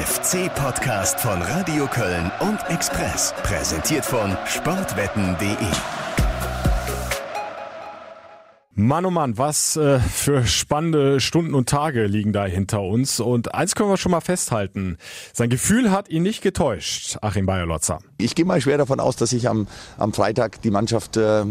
FC-Podcast von Radio Köln und Express. Präsentiert von sportwetten.de. Mann, oh Mann, was äh, für spannende Stunden und Tage liegen da hinter uns. Und eins können wir schon mal festhalten. Sein Gefühl hat ihn nicht getäuscht, Achim Bayerlotzer. Ich gehe mal schwer davon aus, dass ich am, am Freitag die Mannschaft äh,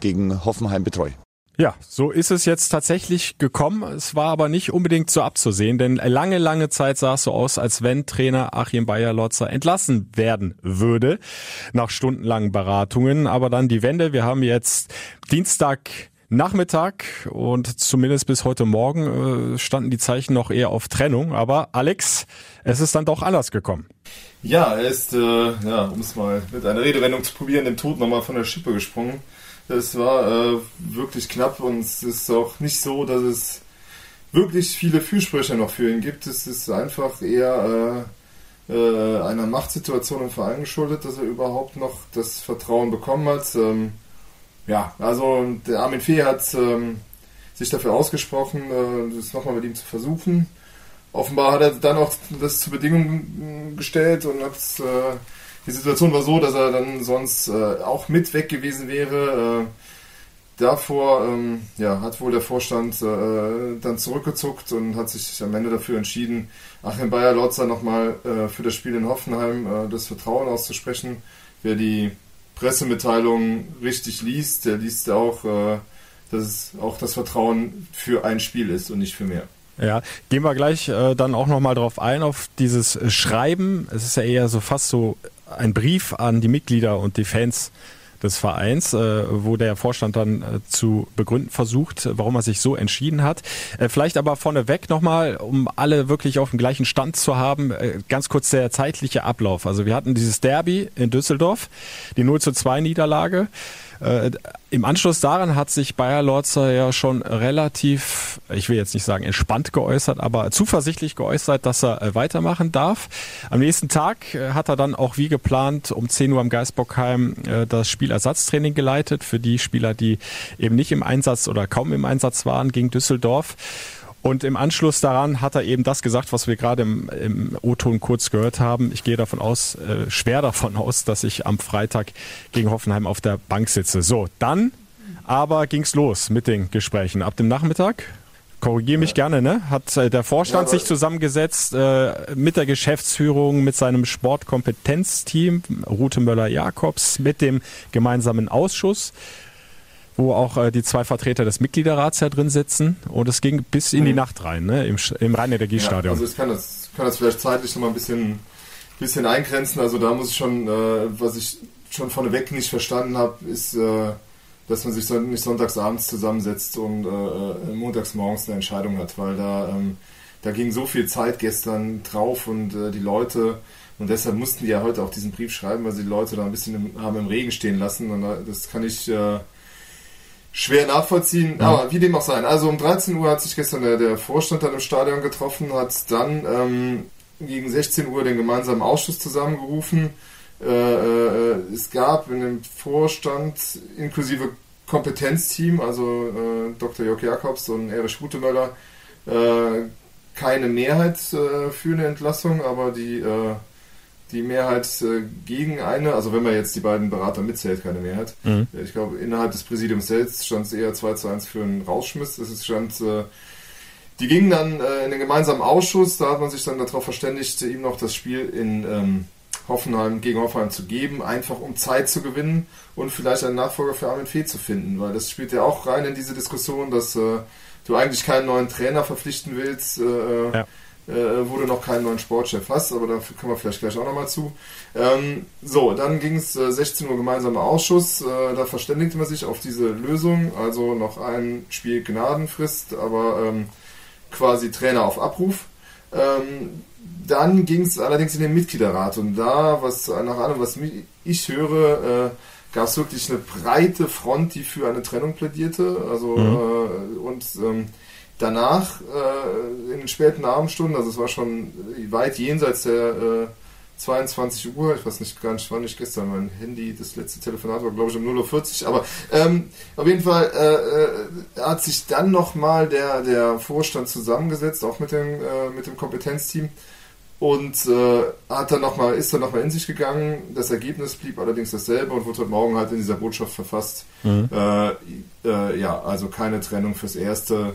gegen Hoffenheim betreue. Ja, so ist es jetzt tatsächlich gekommen. Es war aber nicht unbedingt so abzusehen, denn lange, lange Zeit sah es so aus, als wenn Trainer Achim Bayer-Lotzer entlassen werden würde nach stundenlangen Beratungen. Aber dann die Wende. Wir haben jetzt Dienstag Nachmittag und zumindest bis heute Morgen äh, standen die Zeichen noch eher auf Trennung. Aber Alex, es ist dann doch anders gekommen. Ja, er ist, äh, ja, um es mal mit einer Redewendung zu probieren, dem Tod nochmal von der Schippe gesprungen. Es war äh, wirklich knapp und es ist auch nicht so, dass es wirklich viele Fürsprecher noch für ihn gibt. Es ist einfach eher äh, äh, einer Machtsituation im Verein geschuldet, dass er überhaupt noch das Vertrauen bekommen hat. Ähm, ja, also der Armin Fee hat ähm, sich dafür ausgesprochen, äh, das nochmal mit ihm zu versuchen. Offenbar hat er dann auch das zur Bedingung gestellt und hat äh, die Situation war so, dass er dann sonst äh, auch mit weg gewesen wäre. Äh, davor ähm, ja, hat wohl der Vorstand äh, dann zurückgezuckt und hat sich am Ende dafür entschieden, Achim Bayer-Lotzer nochmal äh, für das Spiel in Hoffenheim äh, das Vertrauen auszusprechen. Wer die Pressemitteilung richtig liest, der liest auch, äh, dass es auch das Vertrauen für ein Spiel ist und nicht für mehr. Ja, gehen wir gleich äh, dann auch nochmal drauf ein, auf dieses Schreiben. Es ist ja eher so fast so ein Brief an die Mitglieder und die Fans des Vereins, äh, wo der Vorstand dann äh, zu begründen versucht, warum er sich so entschieden hat. Äh, vielleicht aber vorneweg nochmal, um alle wirklich auf dem gleichen Stand zu haben, ganz kurz der zeitliche Ablauf. Also wir hatten dieses Derby in Düsseldorf, die 0 zu 2 Niederlage. Äh, Im Anschluss daran hat sich Bayer Lorzer ja schon relativ, ich will jetzt nicht sagen entspannt geäußert, aber zuversichtlich geäußert, dass er äh, weitermachen darf. Am nächsten Tag äh, hat er dann auch wie geplant um 10 Uhr am Geisbockheim das Spielersatztraining geleitet für die Spieler, die eben nicht im Einsatz oder kaum im Einsatz waren gegen Düsseldorf. Und im Anschluss daran hat er eben das gesagt, was wir gerade im, im O-Ton kurz gehört haben. Ich gehe davon aus, äh, schwer davon aus, dass ich am Freitag gegen Hoffenheim auf der Bank sitze. So, dann aber ging's los mit den Gesprächen. Ab dem Nachmittag korrigiere mich gerne, ne? Hat äh, der Vorstand ja, sich zusammengesetzt äh, mit der Geschäftsführung, mit seinem Sportkompetenzteam, Rute Möller-Jakobs, mit dem gemeinsamen Ausschuss wo auch äh, die zwei Vertreter des Mitgliederrats ja drin sitzen. Und es ging bis in die mhm. Nacht rein, ne? im, im Rhein-Energiestadion. Ja, also ich kann das, kann das vielleicht zeitlich noch mal ein bisschen, bisschen eingrenzen. Also da muss ich schon, äh, was ich schon vorneweg nicht verstanden habe, ist, äh, dass man sich so, nicht sonntagsabends zusammensetzt und äh, äh, montags morgens eine Entscheidung hat, weil da, ähm, da ging so viel Zeit gestern drauf und äh, die Leute, und deshalb mussten die ja heute auch diesen Brief schreiben, weil sie die Leute da ein bisschen im, haben im Regen stehen lassen. Und das kann ich äh, schwer nachvollziehen, ja. aber wie dem auch sein. Also um 13 Uhr hat sich gestern der, der Vorstand dann im Stadion getroffen, hat dann ähm, gegen 16 Uhr den gemeinsamen Ausschuss zusammengerufen. Äh, äh, es gab in dem Vorstand inklusive Kompetenzteam, also äh, Dr. Jörg Jakobs und Erich Rutemöller, äh, keine Mehrheit äh, für eine Entlassung, aber die äh, die Mehrheit äh, gegen eine, also wenn man jetzt die beiden Berater mitzählt, keine Mehrheit. Mhm. Ich glaube, innerhalb des Präsidiums selbst stand es eher 2 zu 1 für einen Rausschmiss. Es stand, äh, die gingen dann äh, in den gemeinsamen Ausschuss, da hat man sich dann darauf verständigt, ihm noch das Spiel in ähm, Hoffenheim gegen Hoffenheim zu geben, einfach um Zeit zu gewinnen und vielleicht einen Nachfolger für Armin Fee zu finden, weil das spielt ja auch rein in diese Diskussion, dass äh, du eigentlich keinen neuen Trainer verpflichten willst. Äh, ja äh, wo du noch keinen neuen Sportchef hast, aber dafür kommen wir vielleicht gleich auch nochmal zu. Ähm, so, dann ging es äh, 16 Uhr gemeinsamer Ausschuss, äh, da verständigte man sich auf diese Lösung, also noch ein Spiel Gnadenfrist, aber ähm, quasi Trainer auf Abruf. Ähm, dann ging es allerdings in den Mitgliederrat und da, was nach allem, was ich höre, äh, gab es wirklich eine breite Front, die für eine Trennung plädierte. Also mhm. äh, und ähm, danach, äh, in den späten Abendstunden, also es war schon weit jenseits der äh, 22 Uhr, ich weiß nicht gar nicht, wann ich gestern, mein Handy, das letzte Telefonat war glaube ich um 0.40 Uhr, aber ähm, auf jeden Fall äh, äh, hat sich dann nochmal der, der Vorstand zusammengesetzt, auch mit dem, äh, mit dem Kompetenzteam und äh, hat dann noch mal, ist dann nochmal in sich gegangen. Das Ergebnis blieb allerdings dasselbe und wurde heute Morgen halt in dieser Botschaft verfasst. Mhm. Äh, äh, ja, also keine Trennung fürs Erste,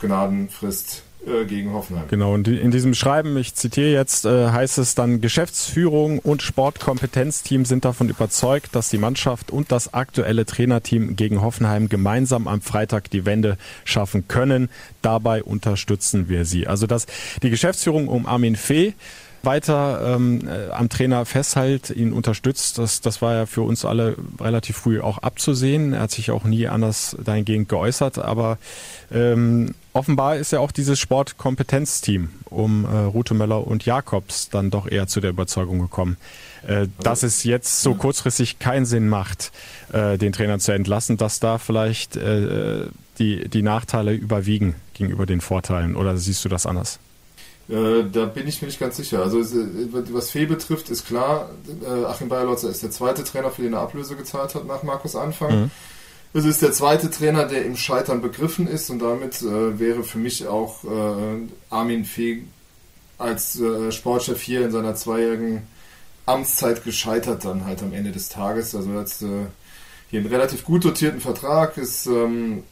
Gnadenfrist äh, gegen Hoffenheim. Genau, und in diesem Schreiben, ich zitiere jetzt, äh, heißt es dann, Geschäftsführung und Sportkompetenzteam sind davon überzeugt, dass die Mannschaft und das aktuelle Trainerteam gegen Hoffenheim gemeinsam am Freitag die Wende schaffen können. Dabei unterstützen wir sie. Also dass die Geschäftsführung um Armin Fee weiter ähm, äh, am Trainer festhält, ihn unterstützt. Das, das war ja für uns alle relativ früh auch abzusehen. Er hat sich auch nie anders dahingehend geäußert, aber ähm, offenbar ist ja auch dieses Sportkompetenzteam um äh, Rutemöller und Jakobs dann doch eher zu der Überzeugung gekommen, äh, dass es jetzt so kurzfristig keinen Sinn macht, äh, den Trainer zu entlassen, dass da vielleicht äh, die, die Nachteile überwiegen gegenüber den Vorteilen. Oder siehst du das anders? Äh, da bin ich mir nicht ganz sicher. Also was Fee betrifft, ist klar, äh, Achim Bayerlotzer ist der zweite Trainer, für den er Ablöse gezahlt hat nach Markus Anfang. Mhm. Es ist der zweite Trainer, der im Scheitern begriffen ist und damit äh, wäre für mich auch äh, Armin Fee als äh, Sportchef hier in seiner zweijährigen Amtszeit gescheitert dann halt am Ende des Tages. Also er hat äh, hier einen relativ gut dotierten Vertrag, ist ähm,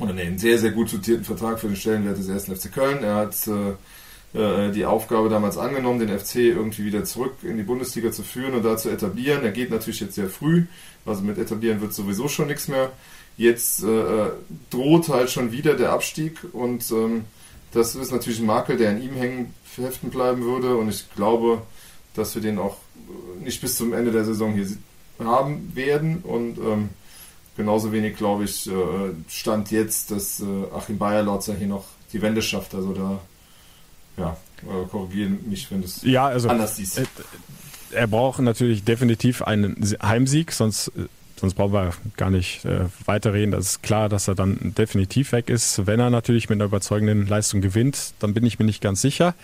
oder nee, einen sehr, sehr gut dotierten Vertrag für den Stellenwert des ersten FC Köln. Er hat äh, äh, die Aufgabe damals angenommen, den FC irgendwie wieder zurück in die Bundesliga zu führen und da zu etablieren. Er geht natürlich jetzt sehr früh, also mit etablieren wird sowieso schon nichts mehr. Jetzt äh, droht halt schon wieder der Abstieg und ähm, das ist natürlich ein Makel, der an ihm hängen heften bleiben würde und ich glaube, dass wir den auch nicht bis zum Ende der Saison hier haben werden und ähm, genauso wenig, glaube ich, äh, stand jetzt, dass äh, Achim Bayerlotzer hier noch die Wende schafft. Also da, ja, äh, korrigieren mich, wenn du es ja, also, anders siehst. Er braucht natürlich definitiv einen Heimsieg, sonst sonst brauchen wir gar nicht äh, weiterreden. Das ist klar, dass er dann definitiv weg ist. Wenn er natürlich mit einer überzeugenden Leistung gewinnt, dann bin ich mir nicht ganz sicher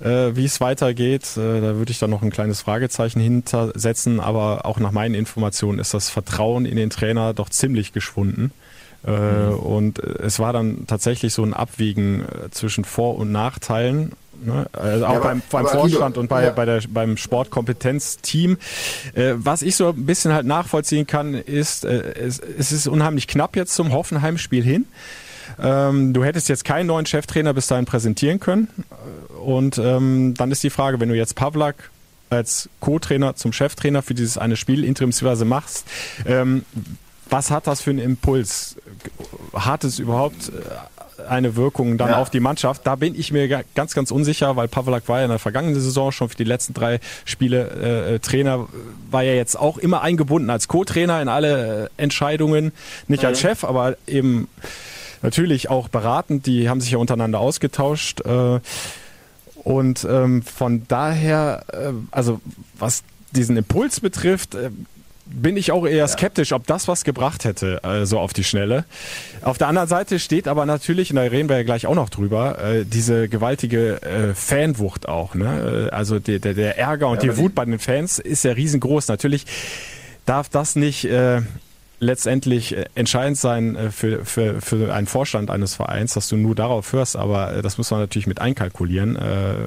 äh, wie es weitergeht. Äh, da würde ich dann noch ein kleines Fragezeichen hintersetzen, aber auch nach meinen Informationen ist das Vertrauen in den Trainer doch ziemlich geschwunden. Äh, mhm. Und es war dann tatsächlich so ein Abwiegen äh, zwischen Vor- und Nachteilen. Ne? Also auch ja, beim, beim Vorstand und bei, ja. bei der, beim Sportkompetenzteam. Äh, was ich so ein bisschen halt nachvollziehen kann, ist, äh, es, es ist unheimlich knapp jetzt zum Hoffenheim-Spiel hin. Ähm, du hättest jetzt keinen neuen Cheftrainer bis dahin präsentieren können. Und ähm, dann ist die Frage, wenn du jetzt Pavlak als Co-Trainer zum Cheftrainer für dieses eine Spiel interimsweise machst, ähm, was hat das für einen Impuls? Hat es überhaupt äh, eine Wirkung dann ja. auf die Mannschaft? Da bin ich mir ganz, ganz unsicher, weil Pavlak war ja in der vergangenen Saison schon für die letzten drei Spiele äh, Trainer, war ja jetzt auch immer eingebunden als Co-Trainer in alle äh, Entscheidungen, nicht mhm. als Chef, aber eben natürlich auch beratend. Die haben sich ja untereinander ausgetauscht. Äh, und ähm, von daher, äh, also was diesen Impuls betrifft, äh, bin ich auch eher skeptisch, ob das was gebracht hätte, äh, so auf die Schnelle. Auf der anderen Seite steht aber natürlich, und da reden wir ja gleich auch noch drüber, äh, diese gewaltige äh, Fanwucht auch. Ne? Also der, der, der Ärger und ja, die Wut bei den Fans ist ja riesengroß. Natürlich darf das nicht äh, letztendlich äh, entscheidend sein äh, für, für, für einen Vorstand eines Vereins, dass du nur darauf hörst, aber äh, das muss man natürlich mit einkalkulieren.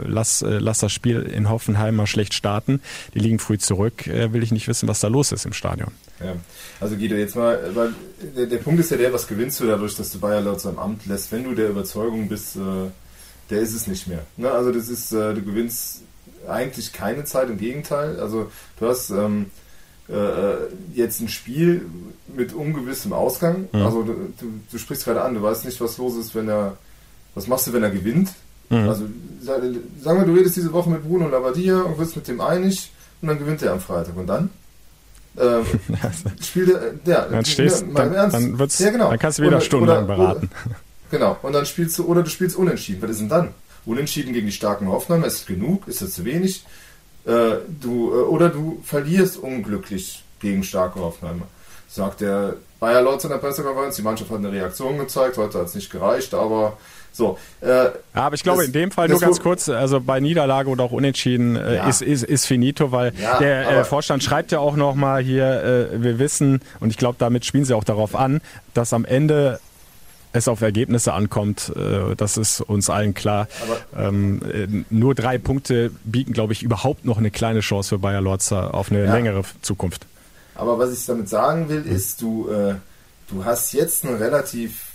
Lass, lass das Spiel in Hoffenheim mal schlecht starten. Die liegen früh zurück. Will ich nicht wissen, was da los ist im Stadion. Ja. Also Guido, jetzt mal, weil der, der Punkt ist ja der, was gewinnst du dadurch, dass du Bayer laut seinem Amt lässt, wenn du der Überzeugung bist, der ist es nicht mehr. Ne? Also das ist, du gewinnst eigentlich keine Zeit, im Gegenteil. Also du hast ähm, äh, jetzt ein Spiel mit ungewissem Ausgang. Mhm. Also du, du, sprichst gerade an, du weißt nicht, was los ist, wenn er, was machst du, wenn er gewinnt? Mhm. Also sagen wir, du redest diese Woche mit Bruno Labbadia und wirst mit dem einig und dann gewinnt er am Freitag und dann? Äh, spielt er, ja, dann stehst, ja, dann, dann, wird's, ja, genau. dann kannst du wieder oder, stundenlang oder, beraten. Oder, genau, und dann spielst du, oder du spielst unentschieden. Was ist denn dann? Unentschieden gegen die starken Hoffnungen, ist es genug? Ist das zu wenig? Äh, du, äh, oder du verlierst unglücklich gegen starke Hoffenheimer. Sagt der Bayer Lotz in der Pressekonferenz, die Mannschaft hat eine Reaktion gezeigt, heute hat es nicht gereicht, aber so. Äh, ja, aber ich glaube, das, in dem Fall nur ganz kurz, also bei Niederlage oder auch Unentschieden äh, ja. ist, ist, ist finito, weil ja, der äh, Vorstand schreibt ja auch nochmal hier, äh, wir wissen, und ich glaube, damit spielen sie auch darauf an, dass am Ende es auf Ergebnisse ankommt. Äh, das ist uns allen klar. Ähm, äh, nur drei Punkte bieten, glaube ich, überhaupt noch eine kleine Chance für Bayer Lorzer auf eine ja. längere Zukunft. Aber was ich damit sagen will, ist, du, äh, du hast jetzt einen relativ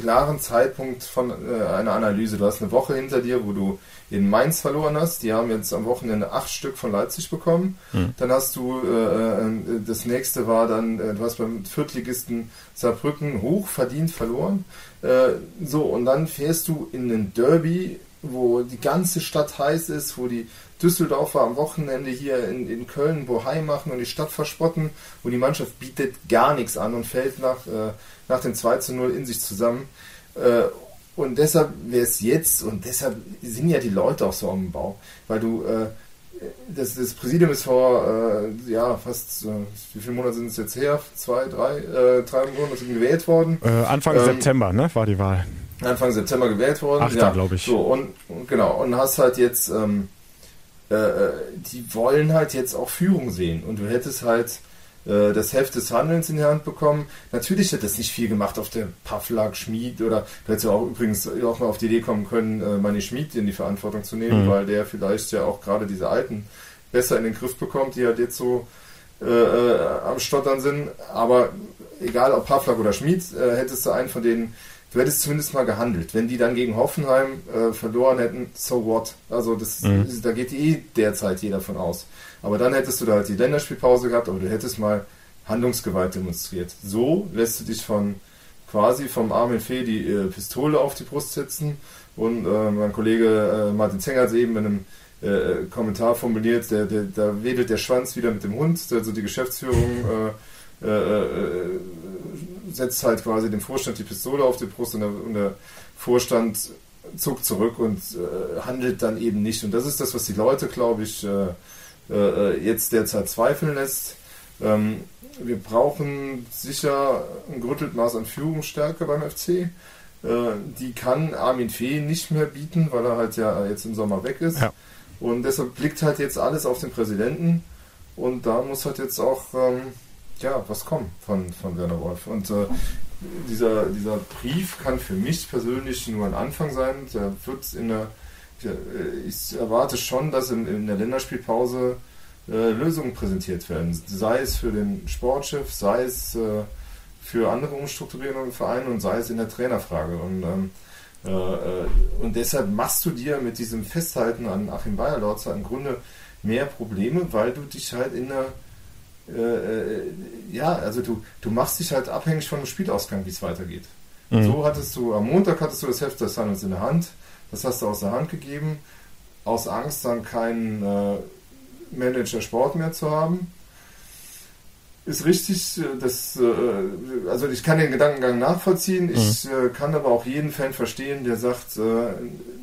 klaren Zeitpunkt von äh, einer Analyse. Du hast eine Woche hinter dir, wo du in Mainz verloren hast. Die haben jetzt am Wochenende acht Stück von Leipzig bekommen. Mhm. Dann hast du, äh, äh, das nächste war dann, äh, du hast beim Viertligisten Saarbrücken hoch verdient verloren. Äh, so, und dann fährst du in den Derby, wo die ganze Stadt heiß ist, wo die Düsseldorfer am Wochenende hier in, in Köln Bohai machen und die Stadt verspotten, wo die Mannschaft bietet gar nichts an und fällt nach, äh, nach dem 2 zu 0 in sich zusammen. Äh, und deshalb wäre es jetzt, und deshalb sind ja die Leute auch so am Bau, weil du, äh, das, das Präsidium ist vor, äh, ja, fast, äh, wie viele Monate sind es jetzt her? Zwei, drei, äh, drei Monate sind gewählt worden. Äh, Anfang ähm, September, ne, war die Wahl. Anfang September gewählt worden. Achter, ja, glaube ich. So, und, und, genau, und hast halt jetzt, ähm, äh, äh, die wollen halt jetzt auch Führung sehen. Und du hättest halt äh, das Heft des Handelns in die Hand bekommen. Natürlich hat das nicht viel gemacht auf der Pavlak Schmied oder du hättest ja auch übrigens auch mal auf die Idee kommen können, äh, meine Schmied in die Verantwortung zu nehmen, mhm. weil der vielleicht ja auch gerade diese Alten besser in den Griff bekommt, die halt jetzt so äh, äh, am Stottern sind. Aber egal ob Pavlak oder Schmied, äh, hättest du einen von denen du hättest zumindest mal gehandelt. Wenn die dann gegen Hoffenheim äh, verloren hätten, so what? Also das, mhm. da geht eh derzeit jeder von aus. Aber dann hättest du da halt die Länderspielpause gehabt, aber du hättest mal Handlungsgewalt demonstriert. So lässt du dich von quasi vom Armin Fee die äh, Pistole auf die Brust setzen und äh, mein Kollege äh, Martin Zenger hat eben in einem äh, Kommentar formuliert, der, der, da wedelt der Schwanz wieder mit dem Hund, also die Geschäftsführung äh, äh, setzt halt quasi dem Vorstand die Pistole auf die Brust und der, und der Vorstand zuckt zurück und handelt dann eben nicht. Und das ist das, was die Leute, glaube ich, äh, äh, jetzt derzeit zweifeln lässt. Ähm, wir brauchen sicher ein gerüttelt Maß an Führungsstärke beim FC. Äh, die kann Armin Fee nicht mehr bieten, weil er halt ja jetzt im Sommer weg ist. Ja. Und deshalb blickt halt jetzt alles auf den Präsidenten. Und da muss halt jetzt auch ähm, ja, was kommen von, von Werner Wolf. Und äh, dieser, dieser Brief kann für mich persönlich nur ein Anfang sein. Der wird in der ich erwarte schon, dass in, in der Länderspielpause äh, Lösungen präsentiert werden. Sei es für den Sportchef, sei es äh, für andere Umstrukturierungen im Verein und sei es in der Trainerfrage. Und, ähm, äh, äh und deshalb machst du dir mit diesem Festhalten an Achim Bayerlorzer im Grunde mehr Probleme, weil du dich halt in der äh, ja, also du, du machst dich halt abhängig von dem Spielausgang, wie es weitergeht. Mhm. So hattest du, am Montag hattest du das Heft des Handelns in der Hand, das hast du aus der Hand gegeben, aus Angst, dann keinen äh, Manager Sport mehr zu haben. Ist richtig, äh, das, äh, also ich kann den Gedankengang nachvollziehen, ich mhm. äh, kann aber auch jeden Fan verstehen, der sagt, äh,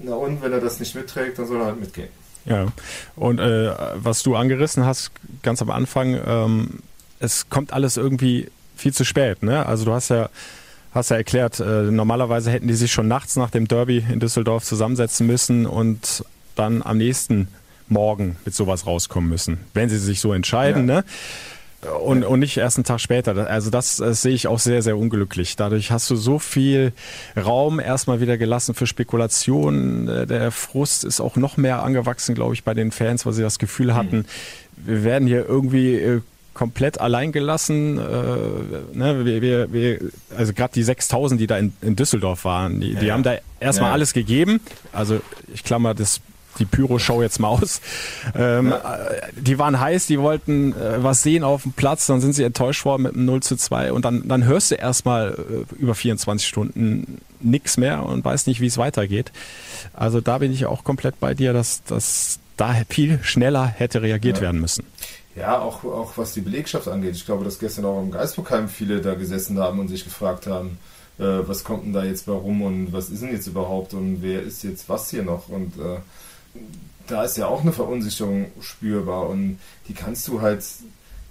na und, wenn er das nicht mitträgt, dann soll er halt mitgehen. Ja, und äh, was du angerissen hast, ganz am Anfang, ähm, es kommt alles irgendwie viel zu spät. Ne? Also du hast ja hast ja erklärt, äh, normalerweise hätten die sich schon nachts nach dem Derby in Düsseldorf zusammensetzen müssen und dann am nächsten Morgen mit sowas rauskommen müssen, wenn sie sich so entscheiden. Ja. Ne? Und, und nicht erst einen Tag später. Also das, das, sehe ich auch sehr, sehr unglücklich. Dadurch hast du so viel Raum erstmal wieder gelassen für Spekulationen. Äh, der Frust ist auch noch mehr angewachsen, glaube ich, bei den Fans, weil sie das Gefühl hatten, mhm. wir werden hier irgendwie äh, komplett allein gelassen. Äh, ne, wir, wir, wir, also gerade die 6000, die da in, in Düsseldorf waren, die, ja, die haben da erstmal ja. alles gegeben. Also ich klammer das die Pyro-Show jetzt mal aus. Ähm, ja. Die waren heiß, die wollten äh, was sehen auf dem Platz, dann sind sie enttäuscht worden mit einem 0 zu 2 und dann, dann hörst du erstmal äh, über 24 Stunden nichts mehr und weißt nicht, wie es weitergeht. Also da bin ich auch komplett bei dir, dass, dass da viel schneller hätte reagiert werden müssen. Ja, auch, auch was die Belegschaft angeht. Ich glaube, dass gestern auch im Geisbockheim viele da gesessen haben und sich gefragt haben, äh, was kommt denn da jetzt warum und was ist denn jetzt überhaupt und wer ist jetzt was hier noch und äh, da ist ja auch eine Verunsicherung spürbar und die kannst du halt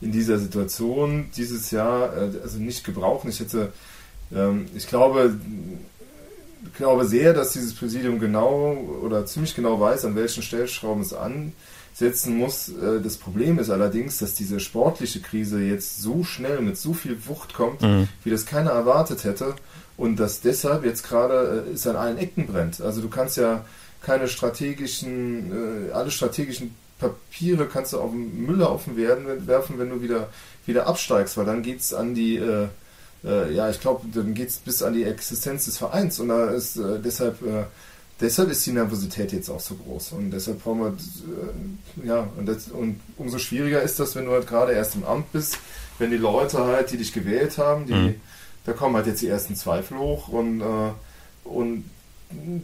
in dieser Situation dieses Jahr äh, also nicht gebrauchen. Ich hätte, ähm, ich glaube, glaube sehr, dass dieses Präsidium genau oder ziemlich genau weiß, an welchen Stellschrauben es ansetzen muss. Äh, das Problem ist allerdings, dass diese sportliche Krise jetzt so schnell mit so viel Wucht kommt, mhm. wie das keiner erwartet hätte. Und dass deshalb jetzt gerade äh, es an allen Ecken brennt. Also du kannst ja keine strategischen, äh, alle strategischen Papiere kannst du auf den Müllhaufen werden, werfen, wenn du wieder, wieder absteigst, weil dann geht es an die äh, äh, ja, ich glaube, dann geht es bis an die Existenz des Vereins und da ist äh, deshalb, äh, deshalb ist die Nervosität jetzt auch so groß und deshalb brauchen wir, äh, ja, und, das, und umso schwieriger ist das, wenn du halt gerade erst im Amt bist, wenn die Leute halt, die dich gewählt haben, die, mhm. da kommen halt jetzt die ersten Zweifel hoch und, äh, und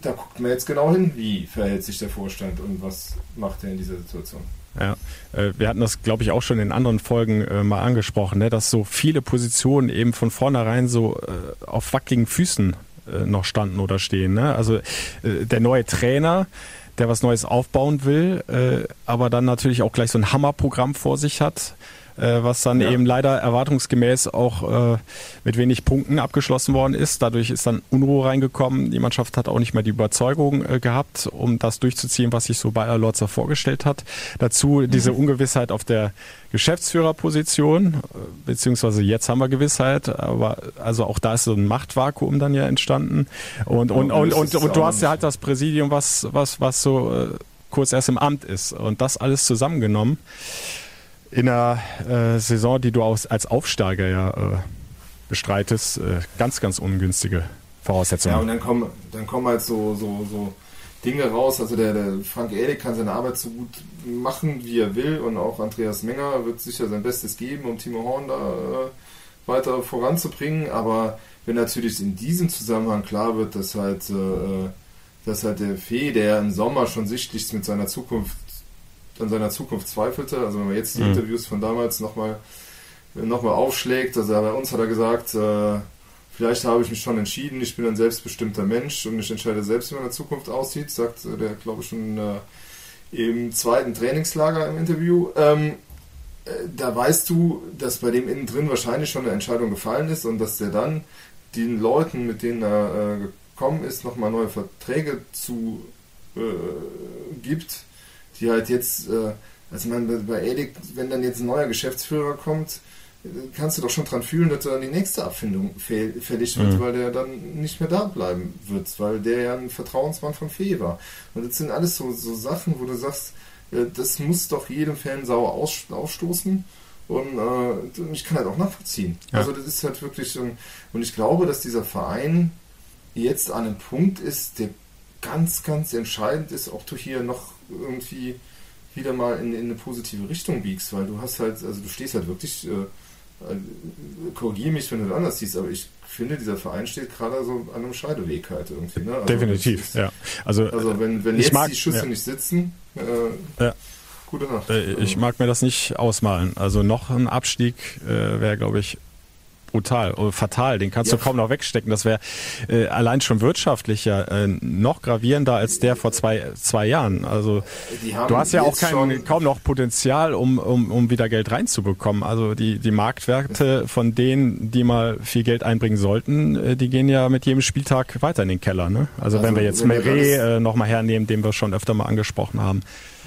da guckt man jetzt genau hin, wie verhält sich der Vorstand und was macht er in dieser Situation. Ja, äh, wir hatten das, glaube ich, auch schon in anderen Folgen äh, mal angesprochen, ne, dass so viele Positionen eben von vornherein so äh, auf wackeligen Füßen noch standen oder stehen. Ne? Also der neue Trainer, der was Neues aufbauen will, aber dann natürlich auch gleich so ein Hammerprogramm vor sich hat äh, was dann ja. eben leider erwartungsgemäß auch äh, mit wenig Punkten abgeschlossen worden ist. Dadurch ist dann Unruhe reingekommen. Die Mannschaft hat auch nicht mehr die Überzeugung äh, gehabt, um das durchzuziehen, was sich so Bayer Lotzer vorgestellt hat. Dazu diese mhm. Ungewissheit auf der Geschäftsführerposition, äh, beziehungsweise jetzt haben wir Gewissheit, aber also auch da ist so ein Machtvakuum dann ja entstanden. Und, und, und, und, und, du hast ja halt das Präsidium, was, was, was so äh, kurz erst im Amt ist. Und das alles zusammengenommen in einer äh, Saison, die du aus, als Aufsteiger ja äh, bestreitest, äh, ganz, ganz ungünstige Voraussetzungen. Ja, und dann kommen, dann kommen halt so, so, so Dinge raus. Also der, der Frank Ehlig kann seine Arbeit so gut machen, wie er will. Und auch Andreas Menger wird sicher sein Bestes geben, um Timo Horn da äh, weiter voranzubringen. Aber wenn natürlich in diesem Zusammenhang klar wird, dass halt, äh, dass halt der Fee, der im Sommer schon sichtlich mit seiner Zukunft an seiner Zukunft zweifelte. Also wenn man jetzt die mhm. Interviews von damals nochmal noch mal aufschlägt, also bei uns hat er gesagt, äh, vielleicht habe ich mich schon entschieden, ich bin ein selbstbestimmter Mensch und ich entscheide selbst, wie meine Zukunft aussieht, sagt der, glaube ich, schon äh, im zweiten Trainingslager im Interview. Ähm, äh, da weißt du, dass bei dem innen drin wahrscheinlich schon eine Entscheidung gefallen ist und dass der dann den Leuten, mit denen er äh, gekommen ist, nochmal neue Verträge zu äh, gibt die halt jetzt, äh, also man bei Edik, wenn dann jetzt ein neuer Geschäftsführer kommt, kannst du doch schon dran fühlen, dass dann die nächste Abfindung fällig wird, mhm. weil der dann nicht mehr da bleiben wird, weil der ja ein Vertrauensmann von Fee war. Und das sind alles so, so Sachen, wo du sagst, äh, das muss doch jedem Fan sauer aus, ausstoßen. Und äh, ich kann halt auch nachvollziehen. Ja. Also das ist halt wirklich, und ich glaube, dass dieser Verein jetzt an einem Punkt ist, der ganz, ganz entscheidend ist, ob du hier noch irgendwie wieder mal in, in eine positive Richtung biegst, weil du hast halt, also du stehst halt wirklich, äh, äh korrigiere mich, wenn du anders siehst, aber ich finde, dieser Verein steht gerade so an einem Scheideweg halt irgendwie. Ne? Also Definitiv, ist, ja. Also, also wenn, wenn jetzt mag, die Schüsse ja. nicht sitzen, äh, ja. gute Nacht. Äh, ich mag mir das nicht ausmalen. Also noch ein Abstieg äh, wäre, glaube ich, brutal, oh, fatal. Den kannst ja. du kaum noch wegstecken. Das wäre äh, allein schon wirtschaftlich ja äh, noch gravierender als der vor zwei, zwei Jahren. Also du hast ja auch kein, kaum noch Potenzial, um, um, um wieder Geld reinzubekommen. Also die, die Marktwerte von denen, die mal viel Geld einbringen sollten, äh, die gehen ja mit jedem Spieltag weiter in den Keller. Ne? Also, also wenn wir jetzt Meret äh, nochmal hernehmen, den wir schon öfter mal angesprochen haben.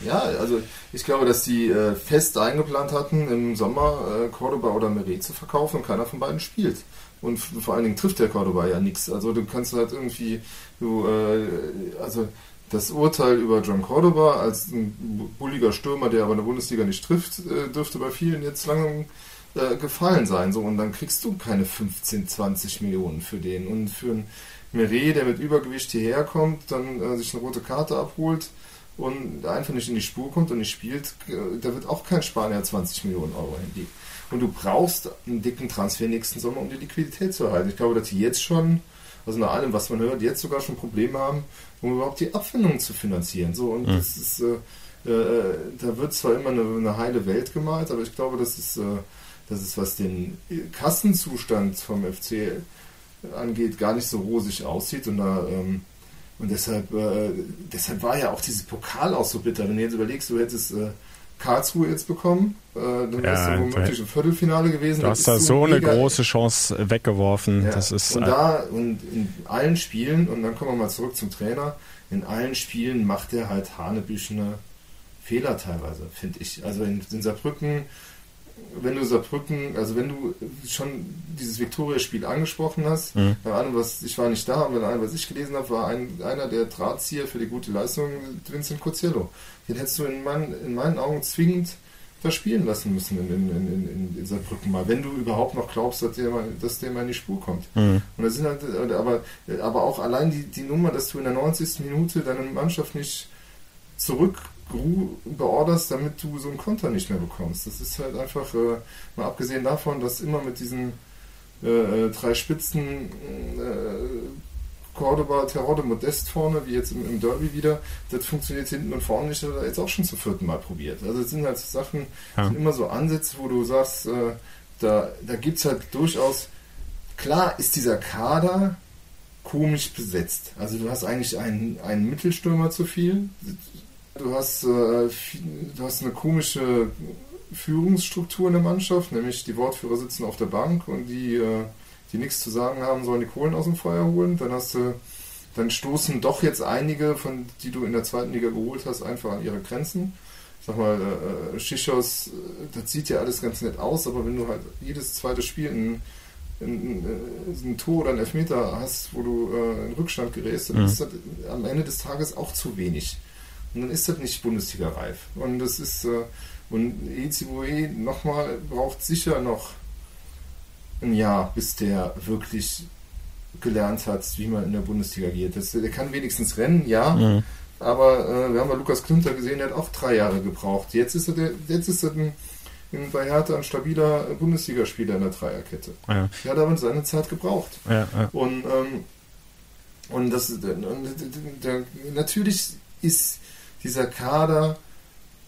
Ja, also ich glaube, dass die äh, fest eingeplant hatten, im Sommer äh, Cordoba oder Meret zu verkaufen und keiner von beiden spielt. Und vor allen Dingen trifft der Cordoba ja nichts. Also du kannst halt irgendwie, du, äh, also das Urteil über John Cordoba als ein bulliger Stürmer, der aber in der Bundesliga nicht trifft, äh, dürfte bei vielen jetzt langsam äh, gefallen sein. So, und dann kriegst du keine 15, 20 Millionen für den. Und für einen Meret, der mit Übergewicht hierher kommt, dann äh, sich eine rote Karte abholt, und einfach nicht in die Spur kommt und nicht spielt, da wird auch kein Spanier 20 Millionen Euro hinlegen. Und du brauchst einen dicken Transfer nächsten Sommer, um die Liquidität zu erhalten. Ich glaube, dass sie jetzt schon, also nach allem, was man hört, jetzt sogar schon Probleme haben, um überhaupt die Abfindungen zu finanzieren. So, und mhm. das ist, äh, äh, da wird zwar immer eine, eine, heile Welt gemalt, aber ich glaube, das ist, äh, das ist, was den Kassenzustand vom FC angeht, gar nicht so rosig aussieht. Und da ähm, und deshalb, äh, deshalb war ja auch dieses Pokal auch so bitter. Wenn du jetzt überlegst, du hättest äh, Karlsruhe jetzt bekommen. Äh, dann wärst Ja, du womöglich im Viertelfinale gewesen. Du hast da so eine mega- große Chance weggeworfen. Ja. Das ist und da und in allen Spielen, und dann kommen wir mal zurück zum Trainer, in allen Spielen macht er halt hanebüchene Fehler teilweise, finde ich. Also in, in Saarbrücken, wenn du Saarbrücken, also wenn du schon dieses Viktoria-Spiel angesprochen hast, Mhm. bei allem, was ich war nicht da, aber bei allem, was ich gelesen habe, war ein, einer der Drahtzieher für die gute Leistung Vincent Coziello. Den hättest du in, meinen in meinen Augen zwingend verspielen lassen müssen in, in, in, in, in Saarbrücken mal, wenn du überhaupt noch glaubst, dass der mal, dass der mal in die Spur kommt. Mhm. Und das sind halt, aber, aber auch allein die, die Nummer, dass du in der 90. Minute deine Mannschaft nicht zurück beorderst, damit du so einen Konter nicht mehr bekommst. Das ist halt einfach, äh, mal abgesehen davon, dass immer mit diesen äh, äh, drei Spitzen äh, Cordoba, Terodde, Modest vorne, wie jetzt im, im Derby wieder, das funktioniert hinten und vorne nicht, das hat er jetzt auch schon zum vierten Mal probiert. Also es sind halt Sachen, Ja. sind immer so Ansätze, wo du sagst, äh, da, da gibt es halt durchaus, klar ist dieser Kader komisch besetzt. Also du hast eigentlich einen, einen Mittelstürmer zu viel. Du hast, äh, du hast eine komische Führungsstruktur in der Mannschaft, nämlich die Wortführer sitzen auf der Bank und die, äh, die nichts zu sagen haben, sollen die Kohlen aus dem Feuer holen. Dann hast du, dann stoßen doch jetzt einige, von die du in der zweiten Liga geholt hast, einfach an ihre Grenzen. Ich sag mal, äh, Schichos, äh, das sieht ja alles ganz nett aus, aber wenn du halt jedes zweite Spiel ein, ein, ein, ein Tor oder ein Elfmeter hast, wo du äh, in Rückstand gerätst, dann Mhm. ist das am Ende des Tages auch zu wenig. Und dann ist das nicht Bundesliga-reif. Und das ist, äh, und Eziboe nochmal braucht sicher noch ein Jahr, bis der wirklich gelernt hat, wie man in der Bundesliga geht. Das, der kann wenigstens rennen, ja, Mhm. aber äh, wir haben ja Lukas Klünter gesehen, der hat auch drei Jahre gebraucht. Jetzt ist er, der, jetzt ist er ein, ein, bei Hertha ein stabiler Bundesligaspieler in der Dreierkette. Ja, Der hat aber seine Zeit gebraucht. ja, ja. Und, ähm, und das und, der, natürlich ist dieser Kader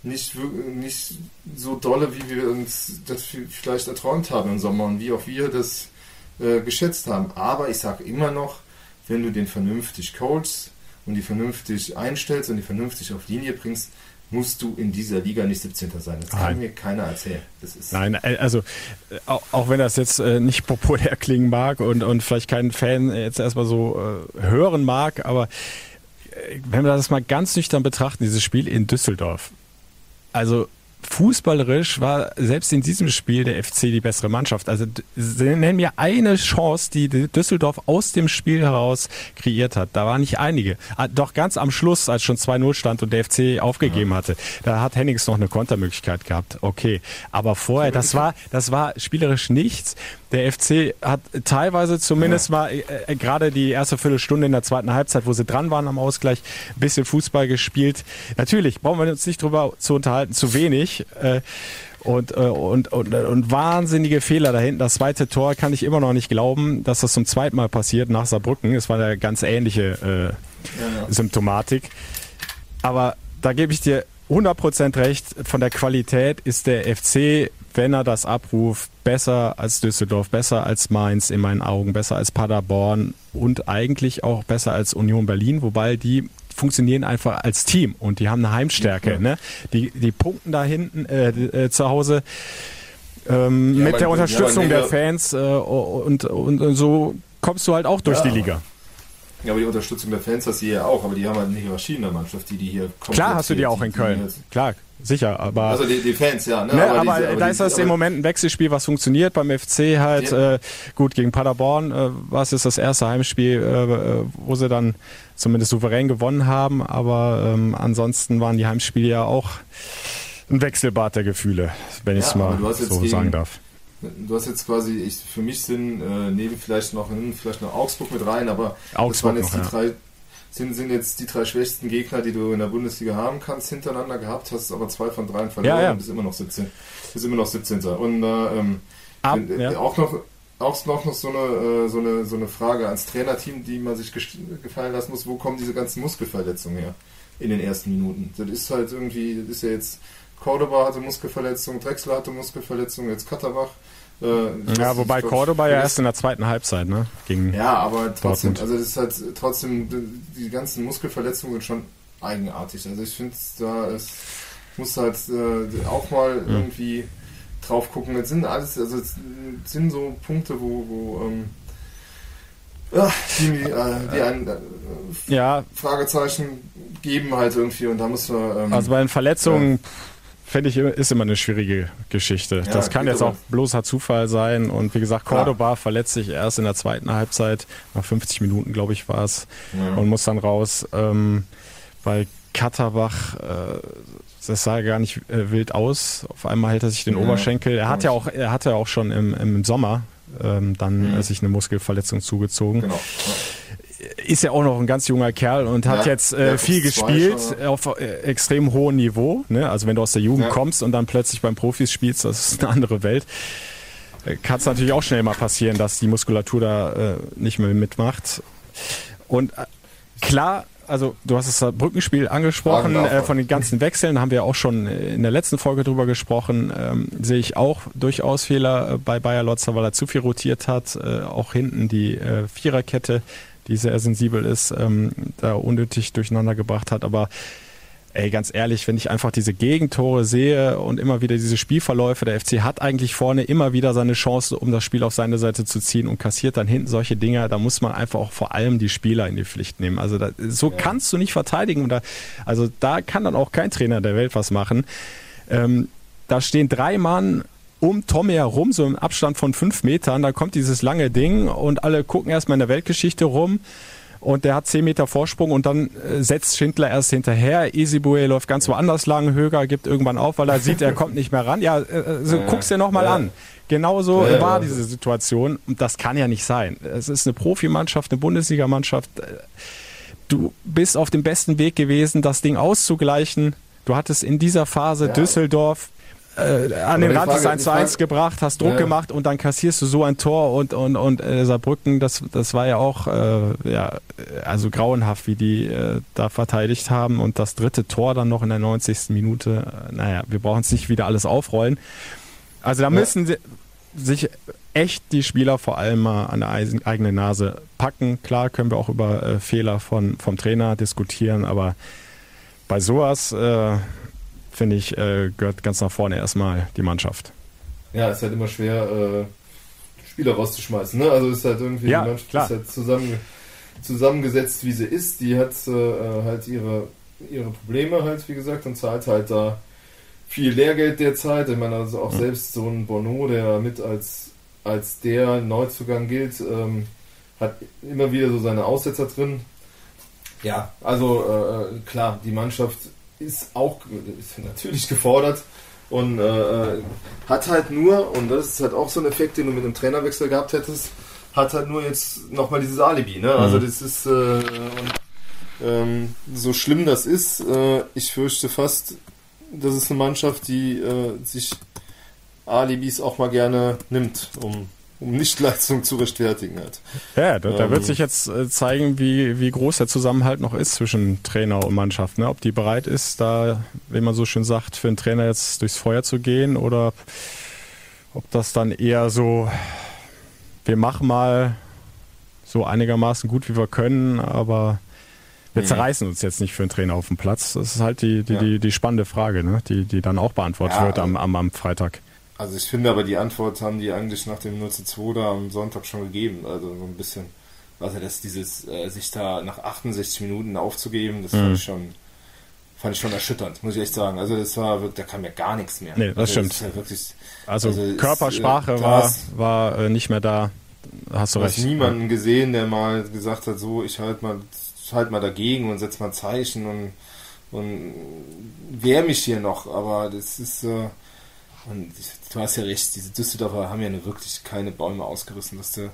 nicht, nicht so dolle, wie wir uns das vielleicht erträumt haben im Sommer und wie auch wir das äh, geschätzt haben. Aber ich sage immer noch, wenn du den vernünftig coachst und die vernünftig einstellst und die vernünftig auf Linie bringst, musst du in dieser Liga nicht 17. sein. Das kann Nein. mir keiner erzählen. Nein, äh, also auch, auch wenn das jetzt äh, nicht populär klingen mag und, und vielleicht kein Fan jetzt erstmal so äh, hören mag, aber wenn wir das mal ganz nüchtern betrachten, dieses Spiel in Düsseldorf. Also fußballerisch war selbst in diesem Spiel der FC die bessere Mannschaft. Also nennen mir eine Chance, die Düsseldorf aus dem Spiel heraus kreiert hat. Da waren nicht einige. Ah, Doch ganz am Schluss, als schon 2-0 stand und der FC aufgegeben hatte, da hat Hennings noch eine Kontermöglichkeit gehabt. Okay. Aber vorher, das war, das war spielerisch nichts. Der FC hat teilweise zumindest mal äh, äh, gerade die erste Viertelstunde in der zweiten Halbzeit, wo sie dran waren am Ausgleich, ein bisschen Fußball gespielt. Natürlich brauchen wir uns nicht drüber zu unterhalten, zu wenig. Äh, und, äh, und, und, und wahnsinnige Fehler da hinten. Das zweite Tor kann ich immer noch nicht glauben, dass das zum zweiten Mal passiert nach Saarbrücken. Es war eine ganz ähnliche äh, ja, ja. Symptomatik. Aber da gebe ich dir 100% recht. Von der Qualität ist der FC, wenn er das abruft, besser als Düsseldorf, besser als Mainz in meinen Augen, besser als Paderborn und eigentlich auch besser als Union Berlin, wobei die funktionieren einfach als Team und die haben eine Heimstärke. Ja. Ne? Die, die punkten da hinten äh, äh, zu Hause ähm, Ja, mit der Unterstützung ja, der Fans äh, und, und, und so kommst du halt auch durch Ja. die Liga. Ja, aber die Unterstützung der Fans hast du hier auch, aber die haben halt eine Hierarchie in der Mannschaft, die die hier komplett Klar hast du die auch in Köln. Klar, sicher, aber Also die, die Fans, ja. Ne? Ne, aber, diese- da die- ist das aber- im Moment ein Wechselspiel, was funktioniert. Beim FC halt Ja. äh, gut gegen Paderborn äh, war es jetzt das erste Heimspiel, äh, äh, wo sie dann zumindest souverän gewonnen haben. Aber ähm, ansonsten waren die Heimspiele ja auch ein Wechselbad der Gefühle, wenn ich es Ja, aber mal so gegen- sagen darf. Du hast jetzt quasi, ich, für mich sind äh, neben vielleicht noch vielleicht noch Augsburg mit rein, aber das Augsburg waren jetzt noch, die ja. drei sind, sind jetzt die drei schwächsten Gegner, die du in der Bundesliga haben kannst, hintereinander gehabt, hast aber zwei von dreien verloren Ja, ja. und bist immer noch 17. Bist immer noch 17. Und äh, ähm, Ab, wenn- ja. auch noch auch noch, noch so, eine, äh, so, eine, so eine Frage ans Trainerteam, die man sich gefallen lassen muss, wo kommen diese ganzen Muskelverletzungen her in den ersten Minuten? Das ist halt irgendwie, das ist ja jetzt Cordoba hatte Muskelverletzung, Drexler hatte Muskelverletzung, jetzt Katterbach. Äh, Ja, wobei Cordoba ja erst in der zweiten Halbzeit, ne? Gegen, ja, aber trotzdem, Dortmund. also das ist halt trotzdem, die ganzen Muskelverletzungen sind schon eigenartig. Also ich finde da ist, musst halt äh, auch mal mhm. irgendwie drauf gucken. Das sind alles, also sind so Punkte, wo, wo ähm, ja, die, äh, die ein äh, ja. Fragezeichen geben halt irgendwie und da muss man. Ähm, also bei den Verletzungen. Ja finde ich, ist immer eine schwierige Geschichte. Ja, das kann jetzt auch bloßer Zufall sein. Und wie gesagt, Cordoba Klar. verletzt sich erst in der zweiten Halbzeit, nach 50 Minuten, glaube ich, war es, ja. und muss dann raus. Ähm, bei Katterbach, äh, das sah gar nicht äh, wild aus. Auf einmal hält er sich den ja. Oberschenkel. Er hat ja auch, er hatte auch schon im, im Sommer ähm, dann mhm. sich eine Muskelverletzung zugezogen. Genau ist ja auch noch ein ganz junger Kerl und hat ja, jetzt äh, viel gespielt schon, auf äh, extrem hohem Niveau. Ne? Also wenn du aus der Jugend ja. kommst und dann plötzlich beim Profis spielst, das ist eine andere Welt. Äh, Kann es natürlich auch schnell mal passieren, dass die Muskulatur da äh, nicht mehr mitmacht. Und äh, klar, also du hast das Brückenspiel angesprochen, von den ganzen Wechseln haben wir auch schon in der letzten Folge drüber gesprochen, ähm, sehe ich auch durchaus Fehler bei Bayer Lotzer, weil er zu viel rotiert hat, auch hinten die Viererkette die sehr sensibel ist, ähm, da unnötig durcheinander gebracht hat. Aber ey, ganz ehrlich, wenn ich einfach diese Gegentore sehe und immer wieder diese Spielverläufe, der FC hat eigentlich vorne immer wieder seine Chance, um das Spiel auf seine Seite zu ziehen und kassiert dann hinten solche Dinge, da muss man einfach auch vor allem die Spieler in die Pflicht nehmen. Also da, so ja. kannst du nicht verteidigen. Da, also da kann dann auch kein Trainer der Welt was machen. Ähm, da stehen drei Mann um Tommy herum, so im Abstand von fünf Metern. Da kommt dieses lange Ding und alle gucken erstmal in der Weltgeschichte rum. Und der hat zehn Meter Vorsprung und dann äh, setzt Schindler erst hinterher. Easybue läuft ganz woanders lang. Höger gibt irgendwann auf, weil er sieht, er kommt nicht mehr ran. Ja, äh, so, guck's dir nochmal ja. an. Genauso ja, war diese Situation. Und das kann ja nicht sein. Es ist eine Profimannschaft, eine Bundesligamannschaft. Du bist auf dem besten Weg gewesen, das Ding auszugleichen. Du hattest in dieser Phase ja. Düsseldorf äh, an den Rand des 1 zu 1 gebracht, hast Druck ja. gemacht und dann kassierst du so ein Tor und, und, und äh, Saarbrücken, das, das war ja auch äh, ja, also grauenhaft, wie die äh, da verteidigt haben und das dritte Tor dann noch in der 90. Minute, äh, naja, wir brauchen es nicht wieder alles aufrollen. Also da müssen sie sich echt die Spieler vor allem mal an der eigene Nase packen. Klar können wir auch über äh, Fehler von, vom Trainer diskutieren, aber bei sowas äh, finde ich, äh, gehört ganz nach vorne erstmal die Mannschaft. Ja, ist halt immer schwer, äh, Spieler rauszuschmeißen. Ne? Also ist halt irgendwie ja, die Mannschaft klar. ist halt zusammen, zusammengesetzt, wie sie ist. Die hat äh, halt ihre, ihre Probleme halt, wie gesagt, und zahlt halt da viel Lehrgeld derzeit. Ich meine, also auch mhm. selbst so ein Bono, der mit als, als der Neuzugang gilt, ähm, hat immer wieder so seine Aussetzer drin. Ja, also äh, klar, die Mannschaft ist auch ist natürlich gefordert und äh, hat halt nur, und das ist halt auch so ein Effekt, den du mit einem Trainerwechsel gehabt hättest, hat halt nur jetzt nochmal dieses Alibi. Ne? Also mhm. das ist, äh, und, ähm, so schlimm das ist, äh, ich fürchte fast, das ist eine Mannschaft, die äh, sich Alibis auch mal gerne nimmt, um um Nichtleistung zu rechtfertigen hat. Ja, da, da wird ähm. sich jetzt äh, zeigen, wie, wie groß der Zusammenhalt noch ist zwischen Trainer und Mannschaft. Ne? Ob die bereit ist, da, wie man so schön sagt, für einen Trainer jetzt durchs Feuer zu gehen oder ob das dann eher so, wir machen mal so einigermaßen gut, wie wir können, aber wir mhm. zerreißen uns jetzt nicht für einen Trainer auf dem Platz. Das ist halt die, die, ja. die, die, spannende Frage, ne? die, die dann auch beantwortet ja, wird am, am, am Freitag. Also ich finde aber die Antwort haben die eigentlich nach dem 0 zu 2 da am Sonntag schon gegeben. Also so ein bisschen, also dass dieses, äh, sich da nach 68 Minuten aufzugeben, das mhm. fand ich schon fand ich schon erschütternd, muss ich echt sagen. Also das war da kam ja gar nichts mehr. Nee, das also stimmt. Das ja wirklich, also, also Körpersprache ist, äh, war, war äh, nicht mehr da. Hast du recht. Ich niemanden gesehen, der mal gesagt hat, so ich halt mal halt mal dagegen und setz mal ein Zeichen und und wehr mich hier noch, aber das ist äh, und du hast ja recht, diese Düsseldorfer haben ja wirklich keine Bäume ausgerissen, dass du,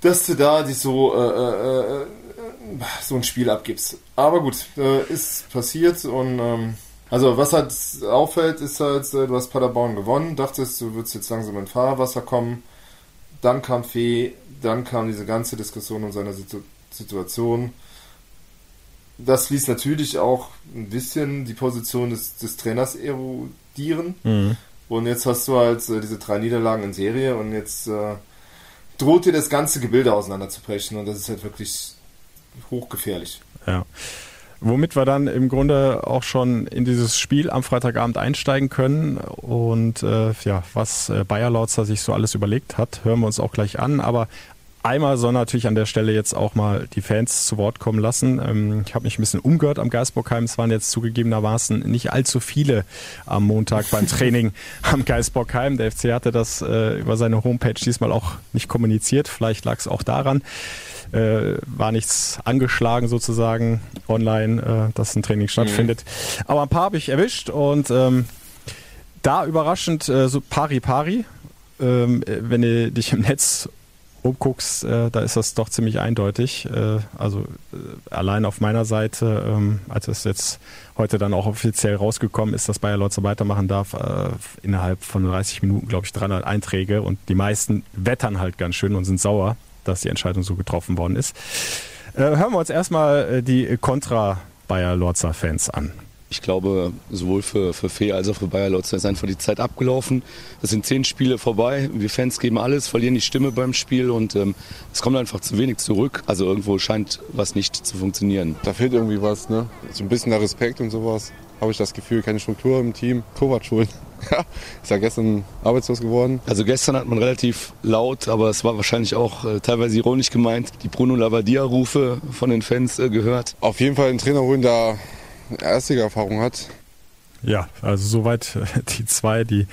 dass du da die so, äh, äh, äh, so ein Spiel abgibst. Aber gut, äh, ist passiert und ähm, also was halt auffällt, ist halt, äh, du hast Paderborn gewonnen, dachtest, du würdest jetzt langsam in Fahrerwasser kommen, dann kam Fee, dann kam diese ganze Diskussion um seine Situ Situation. Das ließ natürlich auch ein bisschen die Position des, des Trainers erodieren. Mhm. Und jetzt hast du halt äh, diese drei Niederlagen in Serie und jetzt äh, droht dir das ganze Gebilde auseinanderzubrechen und das ist halt wirklich hochgefährlich. Ja. Womit wir dann im Grunde auch schon in dieses Spiel am Freitagabend einsteigen können. Und äh, ja, was äh, Bayer Lautzer sich so alles überlegt hat, hören wir uns auch gleich an. Aber einmal soll natürlich an der Stelle jetzt auch mal die Fans zu Wort kommen lassen. Ähm, ich habe mich ein bisschen umgehört am Geisbockheim. Es waren jetzt zugegebenermaßen nicht allzu viele am Montag beim Training am Geisbockheim. Der FC hatte das äh, über seine Homepage diesmal auch nicht kommuniziert. Vielleicht lag es auch daran äh, war nichts angeschlagen sozusagen online, äh, dass ein Training stattfindet. Mhm. Aber ein paar habe ich erwischt und ähm, da überraschend so pari pari. Ähm, wenn du dich im Netz umguckst, äh, da ist das doch ziemlich eindeutig. Äh, also äh, allein auf meiner Seite, ähm, als es jetzt heute dann auch offiziell rausgekommen ist, dass Bayer Lotzer weitermachen darf, äh, innerhalb von 30 Minuten, glaube ich, 300 Einträge und die meisten wettern halt ganz schön und sind sauer dass die Entscheidung so getroffen worden ist. Äh, hören wir uns erstmal die Contra Bayer Lorzer Fans an. Ich glaube, sowohl für, für Fee als auch für Bayer Lorzer ist einfach die Zeit abgelaufen. Es sind zehn Spiele vorbei. Wir Fans geben alles, verlieren die Stimme beim Spiel und ähm, es kommt einfach zu wenig zurück. Also irgendwo scheint was nicht zu funktionieren. Da fehlt irgendwie was, ne? So ein bisschen der Respekt und sowas. Habe ich das Gefühl, keine Struktur im Team. Kovac schuld. Ist ja gestern arbeitslos geworden. Also gestern hat man relativ laut, aber es war wahrscheinlich auch äh, teilweise ironisch gemeint, die Bruno Lavadia-Rufe von den Fans äh, gehört. Auf jeden Fall einen Trainer holen, der erste Erfahrung hat. Ja, also soweit äh, die zwei, die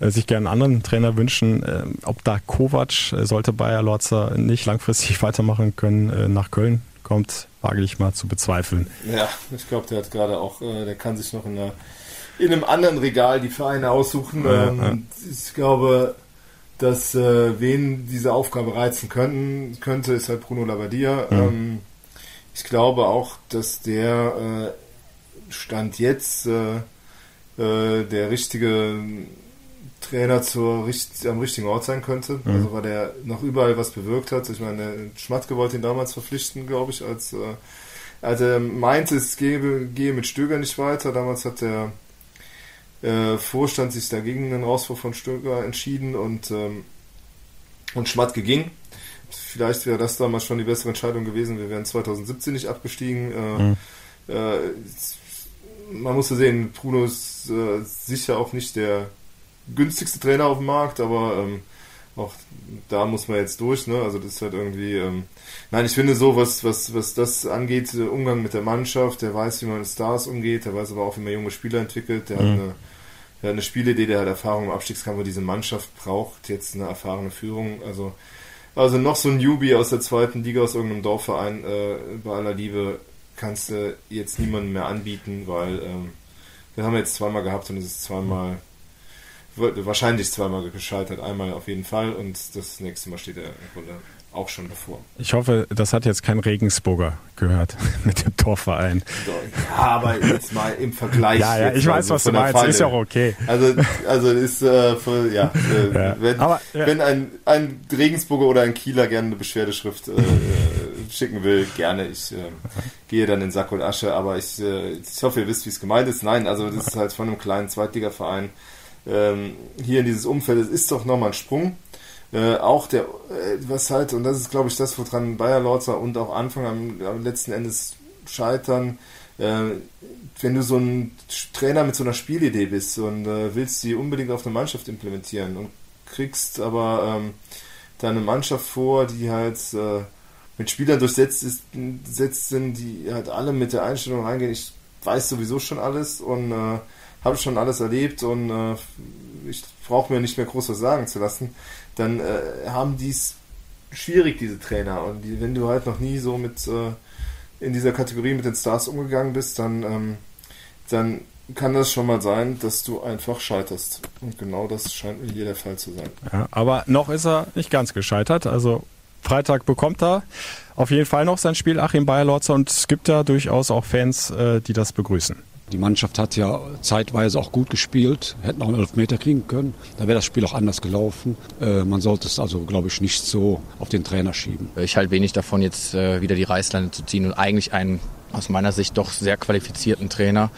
äh, sich gerne einen anderen Trainer wünschen. Äh, ob da Kovac, äh, sollte Bayer Lorzer nicht langfristig weitermachen können, nach Köln kommt, wage ich mal zu bezweifeln. Ja, ich glaube, der hat gerade auch, der kann sich noch in der in einem anderen Regal die Vereine aussuchen. Ja, ähm, ja. Ich glaube, dass wen diese Aufgabe reizen könnten, könnte, ist halt Bruno Labbadia. Mhm. Ähm, ich glaube auch, dass der Stand jetzt äh, äh der richtige Trainer zur, am richtigen Ort sein könnte. Mhm. Also weil der noch überall was bewirkt hat. Ich meine, Schmatke wollte ihn damals verpflichten, glaube ich, als, äh, als er meinte, es gehe, gehe mit Stöger nicht weiter. Damals hat der äh, Vorstand sich dagegen den Rauswurf von Stöger entschieden und, ähm, und Schmatke ging. Vielleicht wäre das damals schon die bessere Entscheidung gewesen. Wir wären 2017 nicht abgestiegen. Äh, mhm. äh, man muss ja sehen, Bruno ist äh, sicher auch nicht der günstigste Trainer auf dem Markt, aber ähm, auch da muss man jetzt durch, ne? Also das ist halt irgendwie, ähm, nein, ich finde so, was, was, was das angeht, Umgang mit der Mannschaft, der weiß, wie man mit Stars umgeht, der weiß aber auch, wie man junge Spieler entwickelt, der mhm. hat eine er hat eine Spielidee, der hat Erfahrung im Abstiegskampf und diese Mannschaft braucht jetzt eine erfahrene Führung. Also, also noch so ein Newbie aus der zweiten Liga, aus irgendeinem Dorfverein, äh, bei aller Liebe, kannst du jetzt niemanden mehr anbieten, weil ähm, wir haben jetzt zweimal gehabt und es ist zweimal, wahrscheinlich zweimal gescheitert. Einmal auf jeden Fall und das nächste Mal steht er im Grunde auch schon bevor. Ich hoffe, das hat jetzt kein Regensburger gehört mit dem Torverein. Ja, aber jetzt mal im Vergleich. ja, ja, ich weiß, also was du meinst. Ist ja auch okay. Also, also ist äh, für, ja, äh, ja. Wenn, aber, ja. wenn ein, ein Regensburger oder ein Kieler gerne eine Beschwerdeschrift äh, schicken will, gerne. Ich äh, gehe dann in Sack und Asche, aber ich, äh, ich hoffe, ihr wisst, wie es gemeint ist. Nein, also das ist halt von einem kleinen Zweitligaverein ähm, hier in dieses Umfeld. Es ist doch nochmal ein Sprung. Äh, auch der, äh, was halt, und das ist glaube ich das, woran Bayer Lorzer und auch Anfang am, am letzten Endes scheitern, äh, wenn du so ein Trainer mit so einer Spielidee bist und äh, willst die unbedingt auf eine Mannschaft implementieren und kriegst aber ähm, deine Mannschaft vor, die halt äh, mit Spielern durchsetzt ist, sind, die halt alle mit der Einstellung reingehen, ich weiß sowieso schon alles und äh, habe schon alles erlebt und äh, ich brauche mir nicht mehr groß was sagen zu lassen dann äh, haben die es schwierig, diese Trainer. Und die, wenn du halt noch nie so mit äh, in dieser Kategorie mit den Stars umgegangen bist, dann, ähm, dann kann das schon mal sein, dass du einfach scheiterst. Und genau das scheint mir hier der Fall zu sein. Ja, aber noch ist er nicht ganz gescheitert. Also Freitag bekommt er auf jeden Fall noch sein Spiel Achim Bayerlotzer und es gibt ja durchaus auch Fans, äh, die das begrüßen. Die Mannschaft hat ja zeitweise auch gut gespielt, hätten auch einen Elfmeter kriegen können. Da wäre das Spiel auch anders gelaufen. Äh, man sollte es also, glaube ich, nicht so auf den Trainer schieben. Ich halte wenig davon, jetzt äh, wieder die Reißleine zu ziehen und eigentlich einen aus meiner Sicht doch sehr qualifizierten Trainer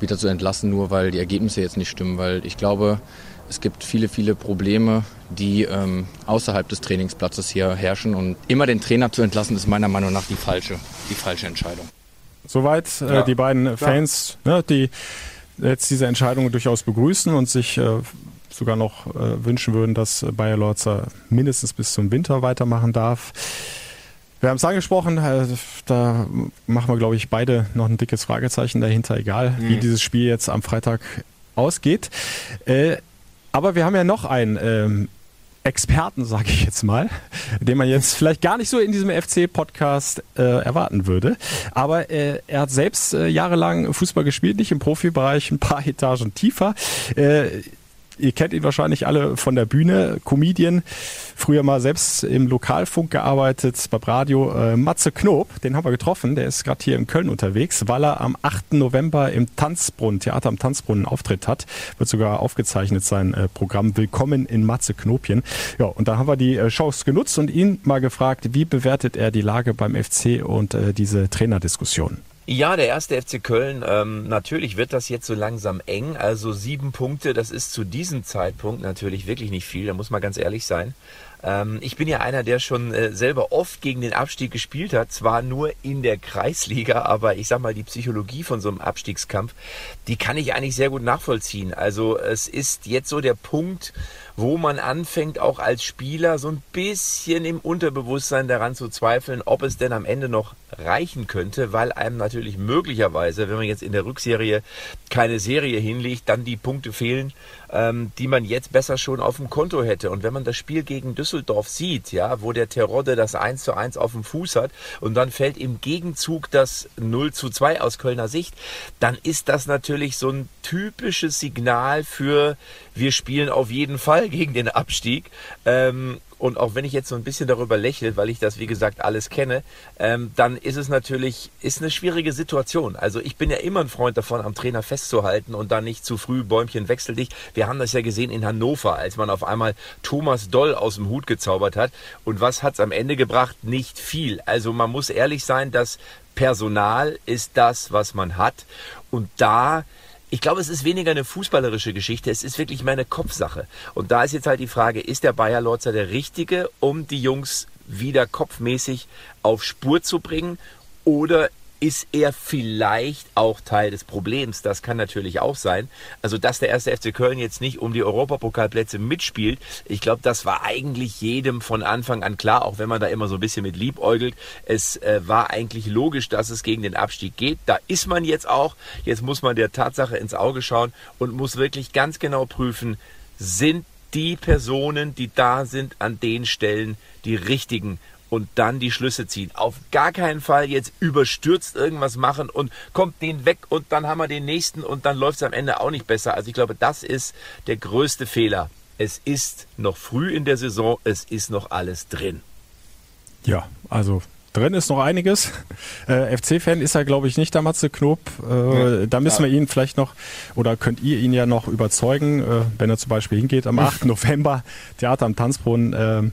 wieder zu entlassen, nur weil die Ergebnisse jetzt nicht stimmen. Weil ich glaube, es gibt viele, viele Probleme, die ähm, außerhalb des Trainingsplatzes hier herrschen. Und immer den Trainer zu entlassen, ist meiner Meinung nach die falsche, die falsche Entscheidung. soweit. Äh, ja, die beiden Fans, ne, die jetzt diese Entscheidung durchaus begrüßen und sich äh, sogar noch äh, wünschen würden, dass Bayer Lorzer mindestens bis zum Winter weitermachen darf. Wir haben es angesprochen, äh, da machen wir, glaube ich, beide noch ein dickes Fragezeichen dahinter, egal mhm. wie dieses Spiel jetzt am Freitag ausgeht. Äh, aber wir haben ja noch einen ähm, Experten, sage ich jetzt mal, den man jetzt vielleicht gar nicht so in diesem FC-Podcast äh, erwarten würde. Aber äh, er hat selbst äh, jahrelang Fußball gespielt, nicht im Profibereich, ein paar Etagen tiefer. Äh, Ihr kennt ihn wahrscheinlich alle von der Bühne, Comedian, früher mal selbst im Lokalfunk gearbeitet, beim Radio. Äh, Matze Knob, den haben wir getroffen, der ist gerade hier in Köln unterwegs, weil er am 8. November im Tanzbrunnen, Theater am Tanzbrunnen Auftritt hat. Wird sogar aufgezeichnet sein äh, Programm Willkommen in Matze Knopien. Ja, und da haben wir die äh, Chance genutzt und ihn mal gefragt, wie bewertet er die Lage beim FC und äh, diese Trainerdiskussion? Ja, der erste FC Köln, ähm, natürlich wird das jetzt so langsam eng. Also sieben Punkte, das ist zu diesem Zeitpunkt natürlich wirklich nicht viel, da muss man ganz ehrlich sein. Ähm, ich bin ja einer, der schon äh, selber oft gegen den Abstieg gespielt hat, zwar nur in der Kreisliga, aber ich sag mal, die Psychologie von so einem Abstiegskampf, die kann ich eigentlich sehr gut nachvollziehen. Also es ist jetzt so der Punkt, wo man anfängt, auch als Spieler so ein bisschen im Unterbewusstsein daran zu zweifeln, ob es denn am Ende noch reichen könnte, weil einem natürlich möglicherweise, wenn man jetzt in der Rückserie keine Serie hinlegt, dann die Punkte fehlen, ähm, die man jetzt besser schon auf dem Konto hätte. Und wenn man das Spiel gegen Düsseldorf sieht, ja, wo der Terodde das 1 zu 1 auf dem Fuß hat und dann fällt im Gegenzug das 0 zu 2 aus Kölner Sicht, dann ist das natürlich so ein typisches Signal für wir spielen auf jeden Fall gegen den Abstieg. Ähm, und auch wenn ich jetzt so ein bisschen darüber lächle, weil ich das, wie gesagt, alles kenne, ähm, dann ist es natürlich, ist eine schwierige Situation. Also ich bin ja immer ein Freund davon, am Trainer festzuhalten und dann nicht zu früh Bäumchen wechsel dich. Wir haben das ja gesehen in Hannover, als man auf einmal Thomas Doll aus dem Hut gezaubert hat. Und was hat's am Ende gebracht? Nicht viel. Also man muss ehrlich sein, das Personal ist das, was man hat. Und da ich glaube, es ist weniger eine fußballerische Geschichte, es ist wirklich meine Kopfsache. Und da ist jetzt halt die Frage, ist der Bayer Lorzer der Richtige, um die Jungs wieder kopfmäßig auf Spur zu bringen? Oder ist er vielleicht auch Teil des Problems. Das kann natürlich auch sein. Also, dass der erste FC Köln jetzt nicht um die Europapokalplätze mitspielt, ich glaube, das war eigentlich jedem von Anfang an klar, auch wenn man da immer so ein bisschen mit liebäugelt. Es äh, war eigentlich logisch, dass es gegen den Abstieg geht. Da ist man jetzt auch. Jetzt muss man der Tatsache ins Auge schauen und muss wirklich ganz genau prüfen, sind die Personen, die da sind, an den Stellen die richtigen und dann die Schlüsse ziehen. Auf gar keinen Fall jetzt überstürzt irgendwas machen und kommt den weg und dann haben wir den nächsten und dann läuft es am Ende auch nicht besser. Also ich glaube, das ist der größte Fehler. Es ist noch früh in der Saison, es ist noch alles drin. Ja, also drin ist noch einiges. Äh, FC-Fan ist er, glaube ich, nicht, der Matze Knob. Äh, ja, da müssen wir ihn vielleicht noch, oder könnt ihr ihn ja noch überzeugen, äh, wenn er zum Beispiel hingeht am 8. November, Theater am Tanzbrunnen.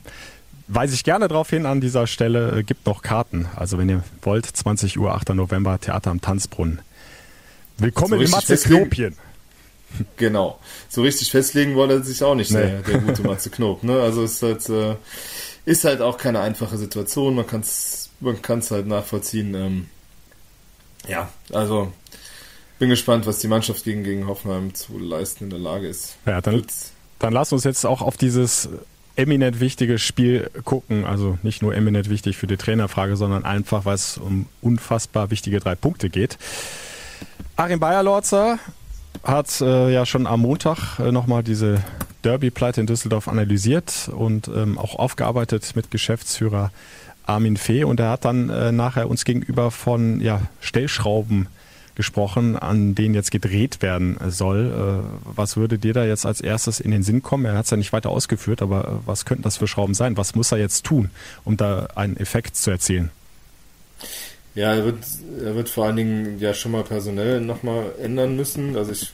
Weise ich gerne darauf hin an dieser Stelle, äh, gibt noch Karten. Also wenn ihr wollt, 20 Uhr, 8. November, Theater am Tanzbrunnen. Willkommen so in Matze Knopien. Genau. So richtig festlegen wollte er sich auch nicht, nee. der, der gute Matze Knob. Ne? Also es ist halt, äh, ist halt auch keine einfache Situation. Man kann es man kann's halt nachvollziehen. Ähm, ja, also bin gespannt, was die Mannschaft gegen, gegen Hoffenheim zu leisten in der Lage ist. Ja, dann, dann lass uns jetzt auch auf dieses eminent wichtiges Spiel gucken. Also nicht nur eminent wichtig für die Trainerfrage, sondern einfach, weil es um unfassbar wichtige drei Punkte geht. Achim Bayerlorzer hat äh, ja schon am Montag äh, nochmal diese Derby-Pleite in Düsseldorf analysiert und ähm, auch aufgearbeitet mit Geschäftsführer Armin Fee. Und er hat dann äh, nachher uns gegenüber von ja, Stellschrauben gesprochen, an denen jetzt gedreht werden soll. Äh, was würde dir da jetzt als erstes in den Sinn kommen? Er hat es ja nicht weiter ausgeführt, aber äh, was könnten das für Schrauben sein? Was muss er jetzt tun, um da einen Effekt zu erzielen? Ja, er wird, er wird vor allen Dingen ja schon mal personell nochmal ändern müssen. Also ich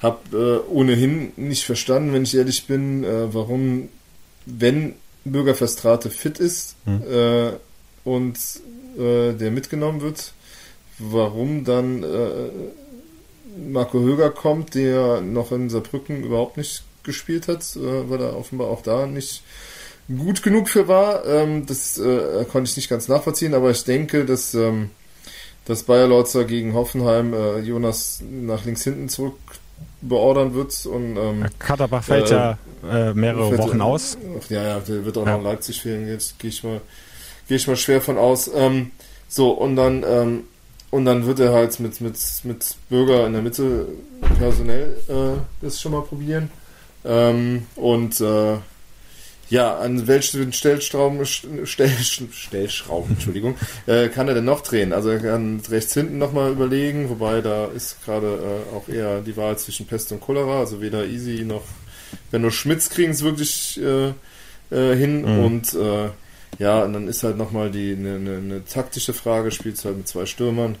habe äh, ohnehin nicht verstanden, wenn ich ehrlich bin, äh, warum, wenn Bürger Verstrate fit ist hm. äh, und äh, der mitgenommen wird, warum dann äh, Marco Höger kommt, der noch in Saarbrücken überhaupt nicht gespielt hat, äh, weil er offenbar auch da nicht gut genug für war. Ähm, das äh, konnte ich nicht ganz nachvollziehen, aber ich denke, dass ähm, dass Bayer Lorzer gegen Hoffenheim äh, Jonas nach links hinten zurück beordern wird. Und, ähm, Katterbach fällt äh, ja äh, mehrere fällt, Wochen aus. Ja, ja, der wird auch ja. noch in Leipzig fehlen. Jetzt gehe ich mal, gehe ich mal schwer von aus. Ähm, so und dann ähm, und dann wird er halt mit mit mit Bürger in der Mitte personell äh, das schon mal probieren. Ähm, und äh, ja, an welchen Stellschrauben, Stell, Stellschrauben, Entschuldigung, äh, kann er denn noch drehen? Also er kann rechts hinten nochmal überlegen, wobei da ist gerade äh, auch eher die Wahl zwischen Pest und Cholera, also weder Easy noch Benno Schmitz kriegen es wirklich äh, äh, hin mhm. und äh, ja, und dann ist halt nochmal die eine ne, ne taktische Frage, spielt halt mit zwei Stürmern,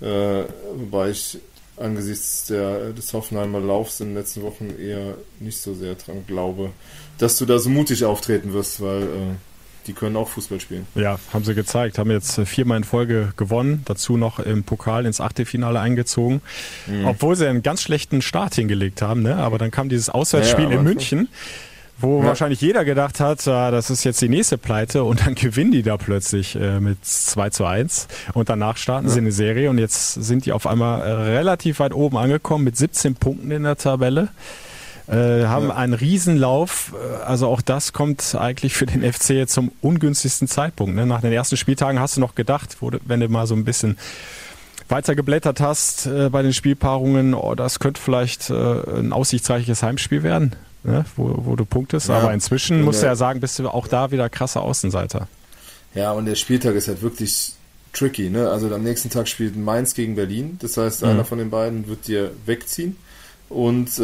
äh, wobei ich angesichts der, des Hoffenheimer Laufs in den letzten Wochen eher nicht so sehr dran glaube, dass du da so mutig auftreten wirst, weil äh, die können auch Fußball spielen. Ja, haben sie gezeigt. Haben jetzt äh, viermal in Folge gewonnen, dazu noch im Pokal ins Achtelfinale eingezogen. Mhm. Obwohl sie einen ganz schlechten Start hingelegt haben, ne? aber dann kam dieses Auswärtsspiel ja, ja, in München. Schon wo ja. wahrscheinlich jeder gedacht hat, ah, das ist jetzt die nächste Pleite und dann gewinnen die da plötzlich äh, mit 2 zu 1 und danach starten ja. sie eine Serie und jetzt sind die auf einmal äh, relativ weit oben angekommen mit 17 Punkten in der Tabelle. Äh, haben ja. einen Riesenlauf, äh, also auch das kommt eigentlich für den FC jetzt zum ungünstigsten Zeitpunkt. Ne? Nach den ersten Spieltagen hast du noch gedacht, wo, wenn du mal so ein bisschen weiter geblättert hast äh, bei den Spielpaarungen, oh, das könnte vielleicht äh, ein aussichtsreiches Heimspiel werden ne, wo, wo du punktest. Ja. Aber inzwischen musst du ja sagen, bist du auch da wieder krasser Außenseiter. Ja, und der Spieltag ist halt wirklich tricky. Ne? Also am nächsten Tag spielt Mainz gegen Berlin. Das heißt, mhm. einer von den beiden wird dir wegziehen. Und, äh,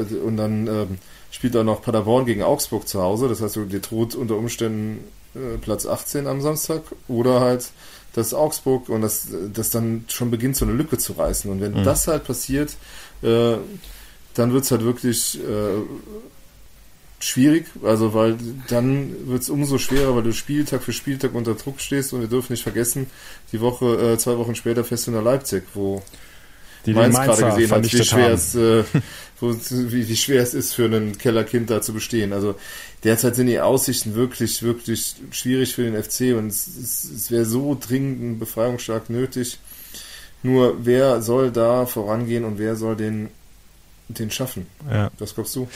äh und dann äh, spielt auch noch Paderborn gegen Augsburg zu Hause. Das heißt, dir droht unter Umständen äh, Platz 18 am Samstag. Oder halt dass Augsburg und das, das dann schon beginnt, so eine Lücke zu reißen. Und wenn mhm. das halt passiert, äh, dann wird es halt wirklich äh, schwierig, also weil dann wird es umso schwerer, weil du Spieltag für Spieltag unter Druck stehst und wir dürfen nicht vergessen, die Woche, äh, zwei Wochen später fährst du nach Leipzig, wo die Mainz gerade gesehen hat, wie schwer, es, äh, wo, wie, wie schwer es ist für ein Kellerkind da zu bestehen. Also derzeit sind die Aussichten wirklich, wirklich schwierig für den FC und es, es, es wäre so dringend ein Befreiungsschlag nötig. Nur wer soll da vorangehen und wer soll den den schaffen. Ja. Was glaubst du?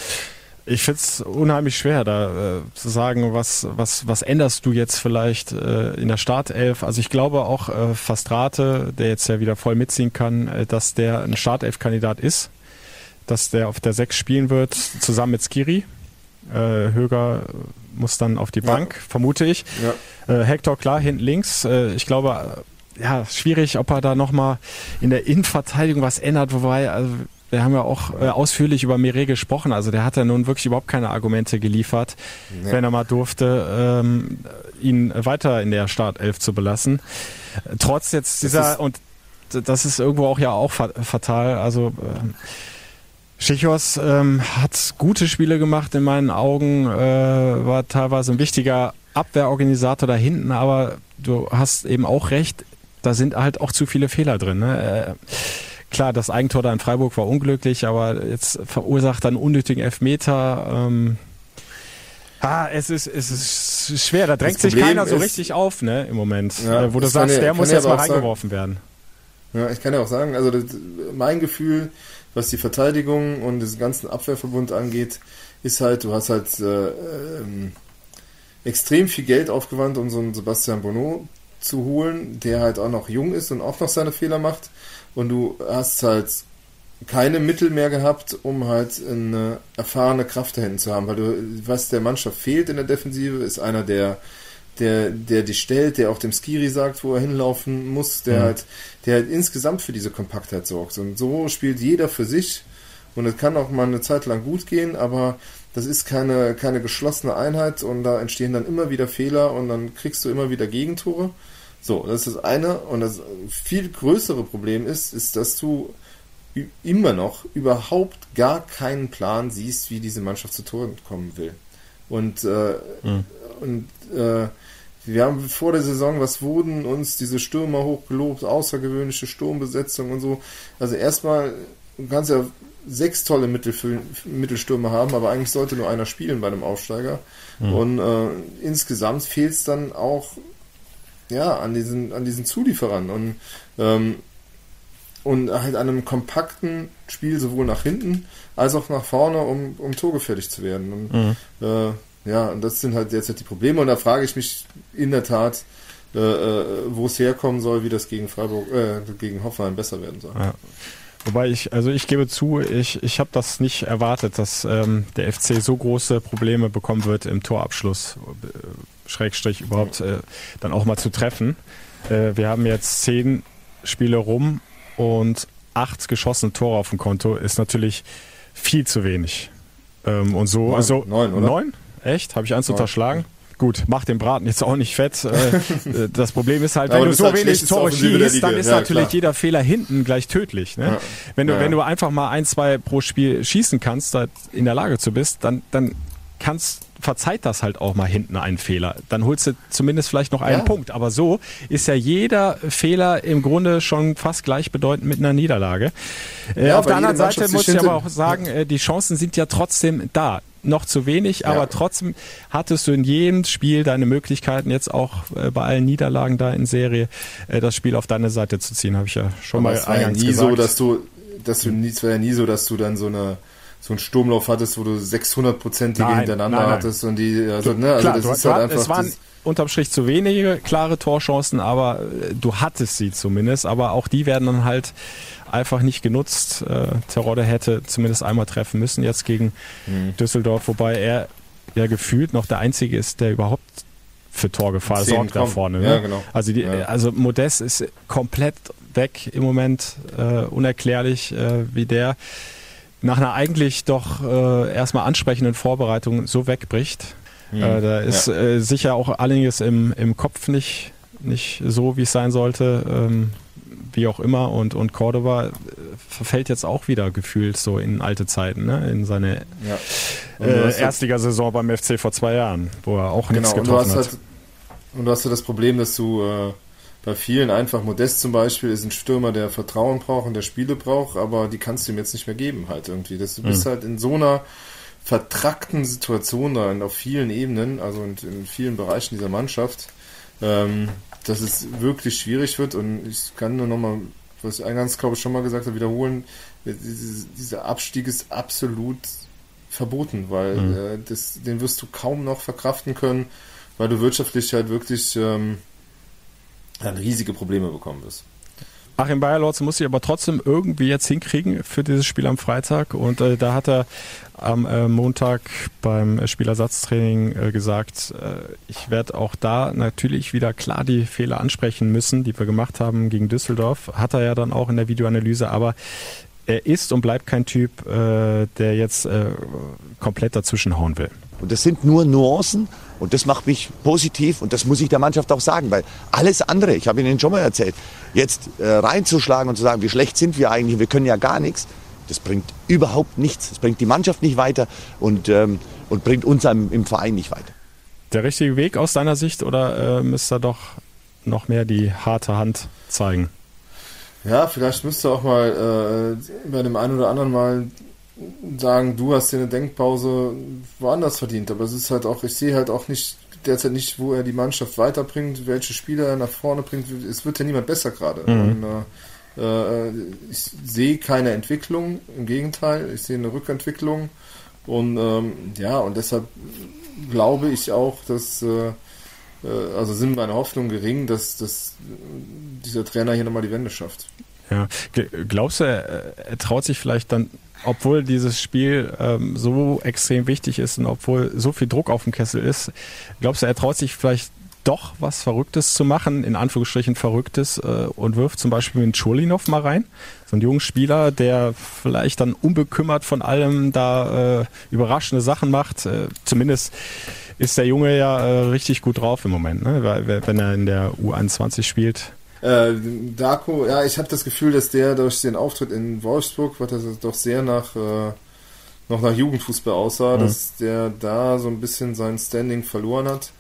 Ich finde es unheimlich schwer, da äh, zu sagen, was, was, was änderst du jetzt vielleicht äh, in der Startelf. Also ich glaube auch äh, Fastrate, der jetzt ja wieder voll mitziehen kann, äh, dass der ein Startelf-Kandidat ist, dass der auf der 6 spielen wird, zusammen mit Skiri. Äh, Höger muss dann auf die Bank, ja. vermute ich. Ja. Äh, Hector klar, hinten links. Äh, ich glaube, äh, ja, schwierig, ob er da nochmal in der Innenverteidigung was ändert, wobei, also wir haben ja auch äh, ausführlich über Mire gesprochen. Also der hat ja nun wirklich überhaupt keine Argumente geliefert, nee. wenn er mal durfte, ähm, ihn weiter in der Startelf zu belassen. Trotz jetzt dieser, und das ist irgendwo auch ja auch fatal, also äh, Schichos ähm, hat gute Spiele gemacht in meinen Augen, äh, war teilweise ein wichtiger Abwehrorganisator da hinten, aber du hast eben auch recht, da sind halt auch zu viele Fehler drin. Ne? Äh, Klar, das Eigentor da in Freiburg war unglücklich, aber jetzt verursacht dann unnötigen Elfmeter. Ähm, Ah, es ist, es ist schwer, da drängt sich keiner so richtig auf, ne, im Moment. Ja, äh, wo du sagst, ja, der muss jetzt mal reingeworfen sagen, werden. Ja, ich kann ja auch sagen, also das, mein Gefühl, was die Verteidigung und diesen ganzen Abwehrverbund angeht, ist halt, du hast halt äh, ähm, extrem viel Geld aufgewandt, um so einen Sebastian Bonneau zu holen, der halt auch noch jung ist und auch noch seine Fehler macht und du hast halt keine Mittel mehr gehabt, um halt eine erfahrene Kraft dahinten zu haben, weil du, was der Mannschaft fehlt in der Defensive, ist einer, der der, der dich stellt, der auch dem Skiri sagt, wo er hinlaufen muss, der mhm. halt, der halt insgesamt für diese Kompaktheit sorgt. Und so spielt jeder für sich. Und es kann auch mal eine Zeit lang gut gehen, aber das ist keine, keine geschlossene Einheit und da entstehen dann immer wieder Fehler und dann kriegst du immer wieder Gegentore. So, das ist das eine. Und das viel größere Problem ist, ist, dass du immer noch überhaupt gar keinen Plan siehst, wie diese Mannschaft zu Toren kommen will. Und, äh, mhm. und äh, wir haben vor der Saison, was wurden uns diese Stürmer hochgelobt, außergewöhnliche Sturmbesetzung und so. Also erstmal, du kannst ja sechs tolle Mittelstürmer haben, aber eigentlich sollte nur einer spielen bei einem Aufsteiger. Mhm. Und äh, insgesamt fehlt es dann auch ja, an diesen, an diesen Zulieferern und, ähm, und halt an einem kompakten Spiel sowohl nach hinten als auch nach vorne, um, um torgefährlich zu werden. Und, mhm. äh, ja, und das sind halt derzeit die Probleme und da frage ich mich in der Tat, äh, äh wo es herkommen soll, wie das gegen Freiburg, äh, gegen Hoffenheim besser werden soll. Ja. Wobei ich, also ich gebe zu, ich, ich habe das nicht erwartet, dass ähm, der FC so große Probleme bekommen wird im Torabschluss, äh, Schrägstrich überhaupt äh, dann auch mal zu treffen. Äh, wir haben jetzt zehn Spiele rum und acht geschossene Tore auf dem Konto ist natürlich viel zu wenig. Ähm, und so, neun, also neun, oder? Neun? Echt? Habe ich eins unterschlagen? Gut, mach den Braten jetzt auch nicht fett. Äh, das Problem ist halt, wenn du so halt wenig Tore schießt, dann ist ja, natürlich klar. jeder Fehler hinten gleich tödlich. Ne? Ja. Wenn du, ja. wenn du einfach mal ein, zwei pro Spiel schießen kannst, da in der Lage zu bist, dann, dann kannst verzeiht das halt auch mal hinten einen Fehler. Dann holst du zumindest vielleicht noch einen ja. Punkt. Aber so ist ja jeder Fehler im Grunde schon fast gleichbedeutend mit einer Niederlage. Äh, ja, auf der anderen Seite muss ich aber auch sagen, äh, die Chancen sind ja trotzdem da noch zu wenig, aber trotzdem hattest du in jedem Spiel deine Möglichkeiten, jetzt auch äh, bei allen Niederlagen da in Serie äh, das Spiel auf deine Seite zu ziehen, habe ich ja schon aber mal es war ja nie gesagt. so, dass du, dass du nie, es war ja nie so, dass du dann so eine so einen Sturmlauf hattest, wo du 600-prozentige hintereinander nein, nein. hattest und die, also, ne, also Klar, das ist halt einfach. Es waren unterm Strich zu wenige klare Torchancen, aber äh, du hattest sie zumindest, aber auch die werden dann halt einfach nicht genutzt. Äh, Terodde hätte zumindest einmal treffen müssen jetzt gegen mhm. Düsseldorf, wobei er ja gefühlt noch der Einzige ist, der überhaupt für Torgefahr sorgt da vorne. Ne? Ja, genau. Also, die, ja. also Modest ist komplett weg im Moment, äh, unerklärlich, äh, wie der nach einer eigentlich doch äh, erstmal ansprechenden Vorbereitung so wegbricht. Mhm. Äh, da ist ja. äh, sicher auch einiges im, im Kopf nicht, nicht so, wie es sein sollte. Ähm, wie auch immer. Und, und Cordoba äh, verfällt jetzt auch wieder gefühlt so in alte Zeiten, ne? in seine ja. äh, Erstligasaison beim FC vor zwei Jahren, wo er auch nichts genau, getroffen hat. Halt, und du hast ja das Problem, dass du äh, bei vielen einfach Modest zum Beispiel ist ein Stürmer, der Vertrauen braucht und der Spiele braucht, aber die kannst du ihm jetzt nicht mehr geben halt irgendwie. Das, du bist mhm. halt in so einer vertrackten Situation da auf vielen Ebenen, also in, in vielen Bereichen dieser Mannschaft, ähm, dass es wirklich schwierig wird und ich kann nur nochmal, was ich eingangs glaube ich schon mal gesagt habe, wiederholen, dieser Abstieg ist absolut verboten, weil mhm. äh, das, den wirst du kaum noch verkraften können, weil du wirtschaftlich halt wirklich ähm, dann riesige Probleme bekommen wirst. Achim Bayerlotz muss sich aber trotzdem irgendwie jetzt hinkriegen für dieses Spiel am Freitag. Und äh, da hat er am äh, Montag beim Spielersatztraining äh, gesagt, äh, ich werde auch da natürlich wieder klar die Fehler ansprechen müssen, die wir gemacht haben gegen Düsseldorf. Hat er ja dann auch in der Videoanalyse, aber er ist und bleibt kein Typ, äh, der jetzt äh, komplett dazwischenhauen will. Und das sind nur Nuancen und das macht mich positiv und das muss ich der Mannschaft auch sagen, weil alles andere, ich habe Ihnen schon mal erzählt, jetzt äh, reinzuschlagen und zu sagen, wie schlecht sind wir eigentlich, wir können ja gar nichts, das bringt überhaupt nichts. Das bringt die Mannschaft nicht weiter und, ähm, und bringt uns im, im, Verein nicht weiter. Der richtige Weg aus deiner Sicht oder äh, müsste er doch noch mehr die harte Hand zeigen? Ja, vielleicht müsste auch mal äh, bei dem einen oder anderen mal sagen, du hast dir eine Denkpause woanders verdient. Aber es ist halt auch, ich sehe halt auch nicht derzeit nicht, wo er die Mannschaft weiterbringt, welche Spieler er nach vorne bringt. Es wird ja niemand besser gerade. Mhm. äh, äh, ich sehe keine Entwicklung, im Gegenteil, ich sehe eine Rückentwicklung. Und ähm, ja, und deshalb glaube ich auch, dass äh, äh also sind meine Hoffnungen gering, dass, dass dieser Trainer hier nochmal die Wende schafft. Ja, glaubst du, er, er traut sich vielleicht dann obwohl dieses Spiel ähm, so extrem wichtig ist und obwohl so viel Druck auf dem Kessel ist, glaubst du, er traut sich vielleicht doch was Verrücktes zu machen, in Anführungsstrichen Verrücktes, äh, und wirft zum Beispiel den Cholinov mal rein. So ein junger Spieler, der vielleicht dann unbekümmert von allem da äh, überraschende Sachen macht. Äh, zumindest ist der Junge ja äh, richtig gut drauf im Moment, ne? Weil, wenn er in der U21 spielt. Äh, Darko, ja, ich habe das Gefühl, dass der durch den Auftritt in Wolfsburg, was das doch sehr nach äh, noch nach Jugendfußball aussah, mhm. dass der da so ein bisschen sein Standing verloren hat.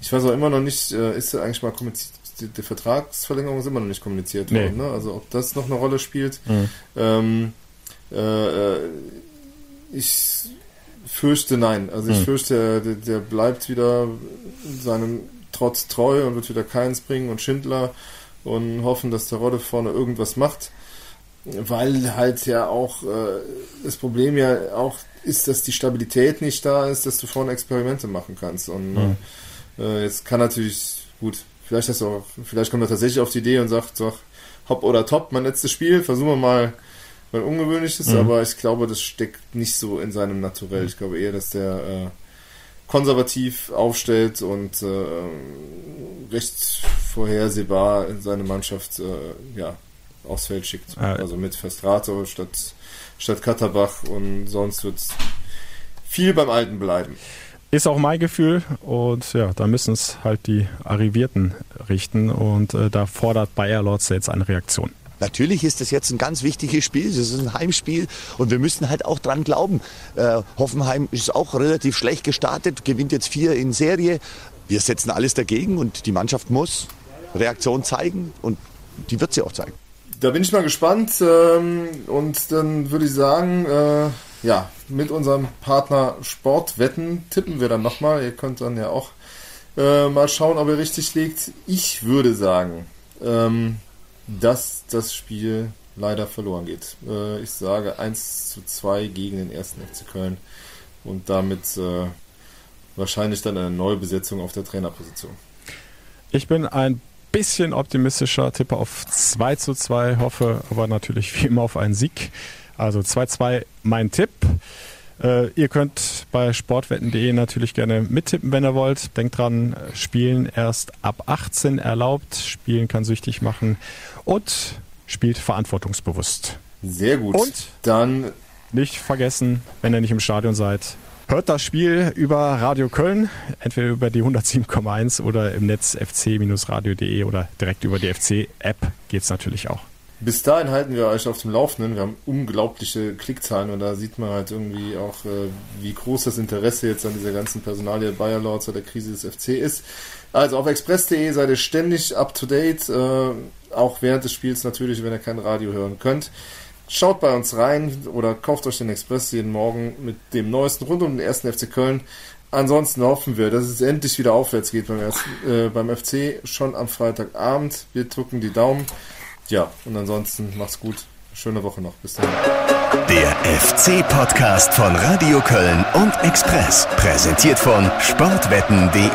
Ich weiß auch immer noch nicht, äh, ist eigentlich mal kommuniziert, die, die, Vertragsverlängerung ist immer noch nicht kommuniziert nee. worden, ne? Also ob das noch eine Rolle spielt. Mhm. Ähm, äh, äh ich fürchte nein. Also ich mhm. fürchte, der, der, bleibt wieder in seinem Trott treu und wird wieder Keins bringen und Schindler und hoffen, dass der Rodde vorne irgendwas macht. Weil halt ja auch äh, das Problem ja auch ist, dass die Stabilität nicht da ist, dass du vorne Experimente machen kannst. Und mhm. äh, jetzt kann natürlich, gut, vielleicht hast du auch, vielleicht kommt er tatsächlich auf die Idee und sagt, so, hopp oder top, mein letztes Spiel, versuchen wir mal weil ungewöhnlich ist, mhm. aber ich glaube, das steckt nicht so in seinem Naturell. Ich glaube eher, dass der äh, konservativ aufstellt und äh, recht vorhersehbar in seine Mannschaft äh, ja, aufs Feld schickt. Ah. Also mit Festrato statt, statt Katterbach und sonst wird viel beim Alten bleiben. Ist auch mein Gefühl und ja, da müssen es halt die Arrivierten richten und äh, da fordert Bayer Lords jetzt eine Reaktion. Natürlich ist das jetzt ein ganz wichtiges Spiel. Das ist ein Heimspiel und wir müssen halt auch dran glauben. Äh, Hoffenheim ist auch relativ schlecht gestartet, gewinnt jetzt vier in Serie. Wir setzen alles dagegen und die Mannschaft muss Reaktion zeigen und die wird sie auch zeigen. Da bin ich mal gespannt ähm, und dann würde ich sagen, äh, ja, mit unserem Partner Sportwetten tippen wir dann nochmal. Ihr könnt dann ja auch äh, mal schauen, ob ihr richtig liegt. Ich würde sagen, ähm, dass das Spiel leider verloren geht. Äh, ich sage 1 zu 2 gegen den ersten FC Köln und damit äh, wahrscheinlich dann eine Neubesetzung auf der Trainerposition. Ich bin ein bisschen optimistischer, tippe auf 2 zu 2, hoffe aber natürlich wie immer auf einen Sieg. Also 2-2 mein Tipp. Äh, ihr könnt bei sportwetten.de natürlich gerne mittippen, wenn ihr wollt. Denkt dran, Spielen erst ab 18 erlaubt. Spielen kann süchtig machen. Und spielt verantwortungsbewusst. Sehr gut. Und dann nicht vergessen, wenn ihr nicht im Stadion seid, hört das Spiel über Radio Köln, entweder über die 107,1 oder im Netz fc-radio.de oder direkt über die FC-App geht es natürlich auch. Bis dahin halten wir euch auf dem Laufenden. Wir haben unglaubliche Klickzahlen und da sieht man halt irgendwie auch, äh, wie groß das Interesse jetzt an dieser ganzen Personalie Bayer Lords oder der Krise des FC ist. Also auf express.de seid ihr ständig up to date, äh, auch während des Spiels natürlich, wenn ihr kein Radio hören könnt. Schaut bei uns rein oder kauft euch den Express jeden Morgen mit dem neuesten rund um den ersten FC Köln. Ansonsten hoffen wir, dass es endlich wieder aufwärts geht beim, ersten, äh, beim FC schon am Freitagabend. Wir drücken die Daumen. Ja, und ansonsten macht's gut. Schöne Woche noch. Bis dahin. Der FC-Podcast von Radio Köln und Express. Präsentiert von sportwetten.de.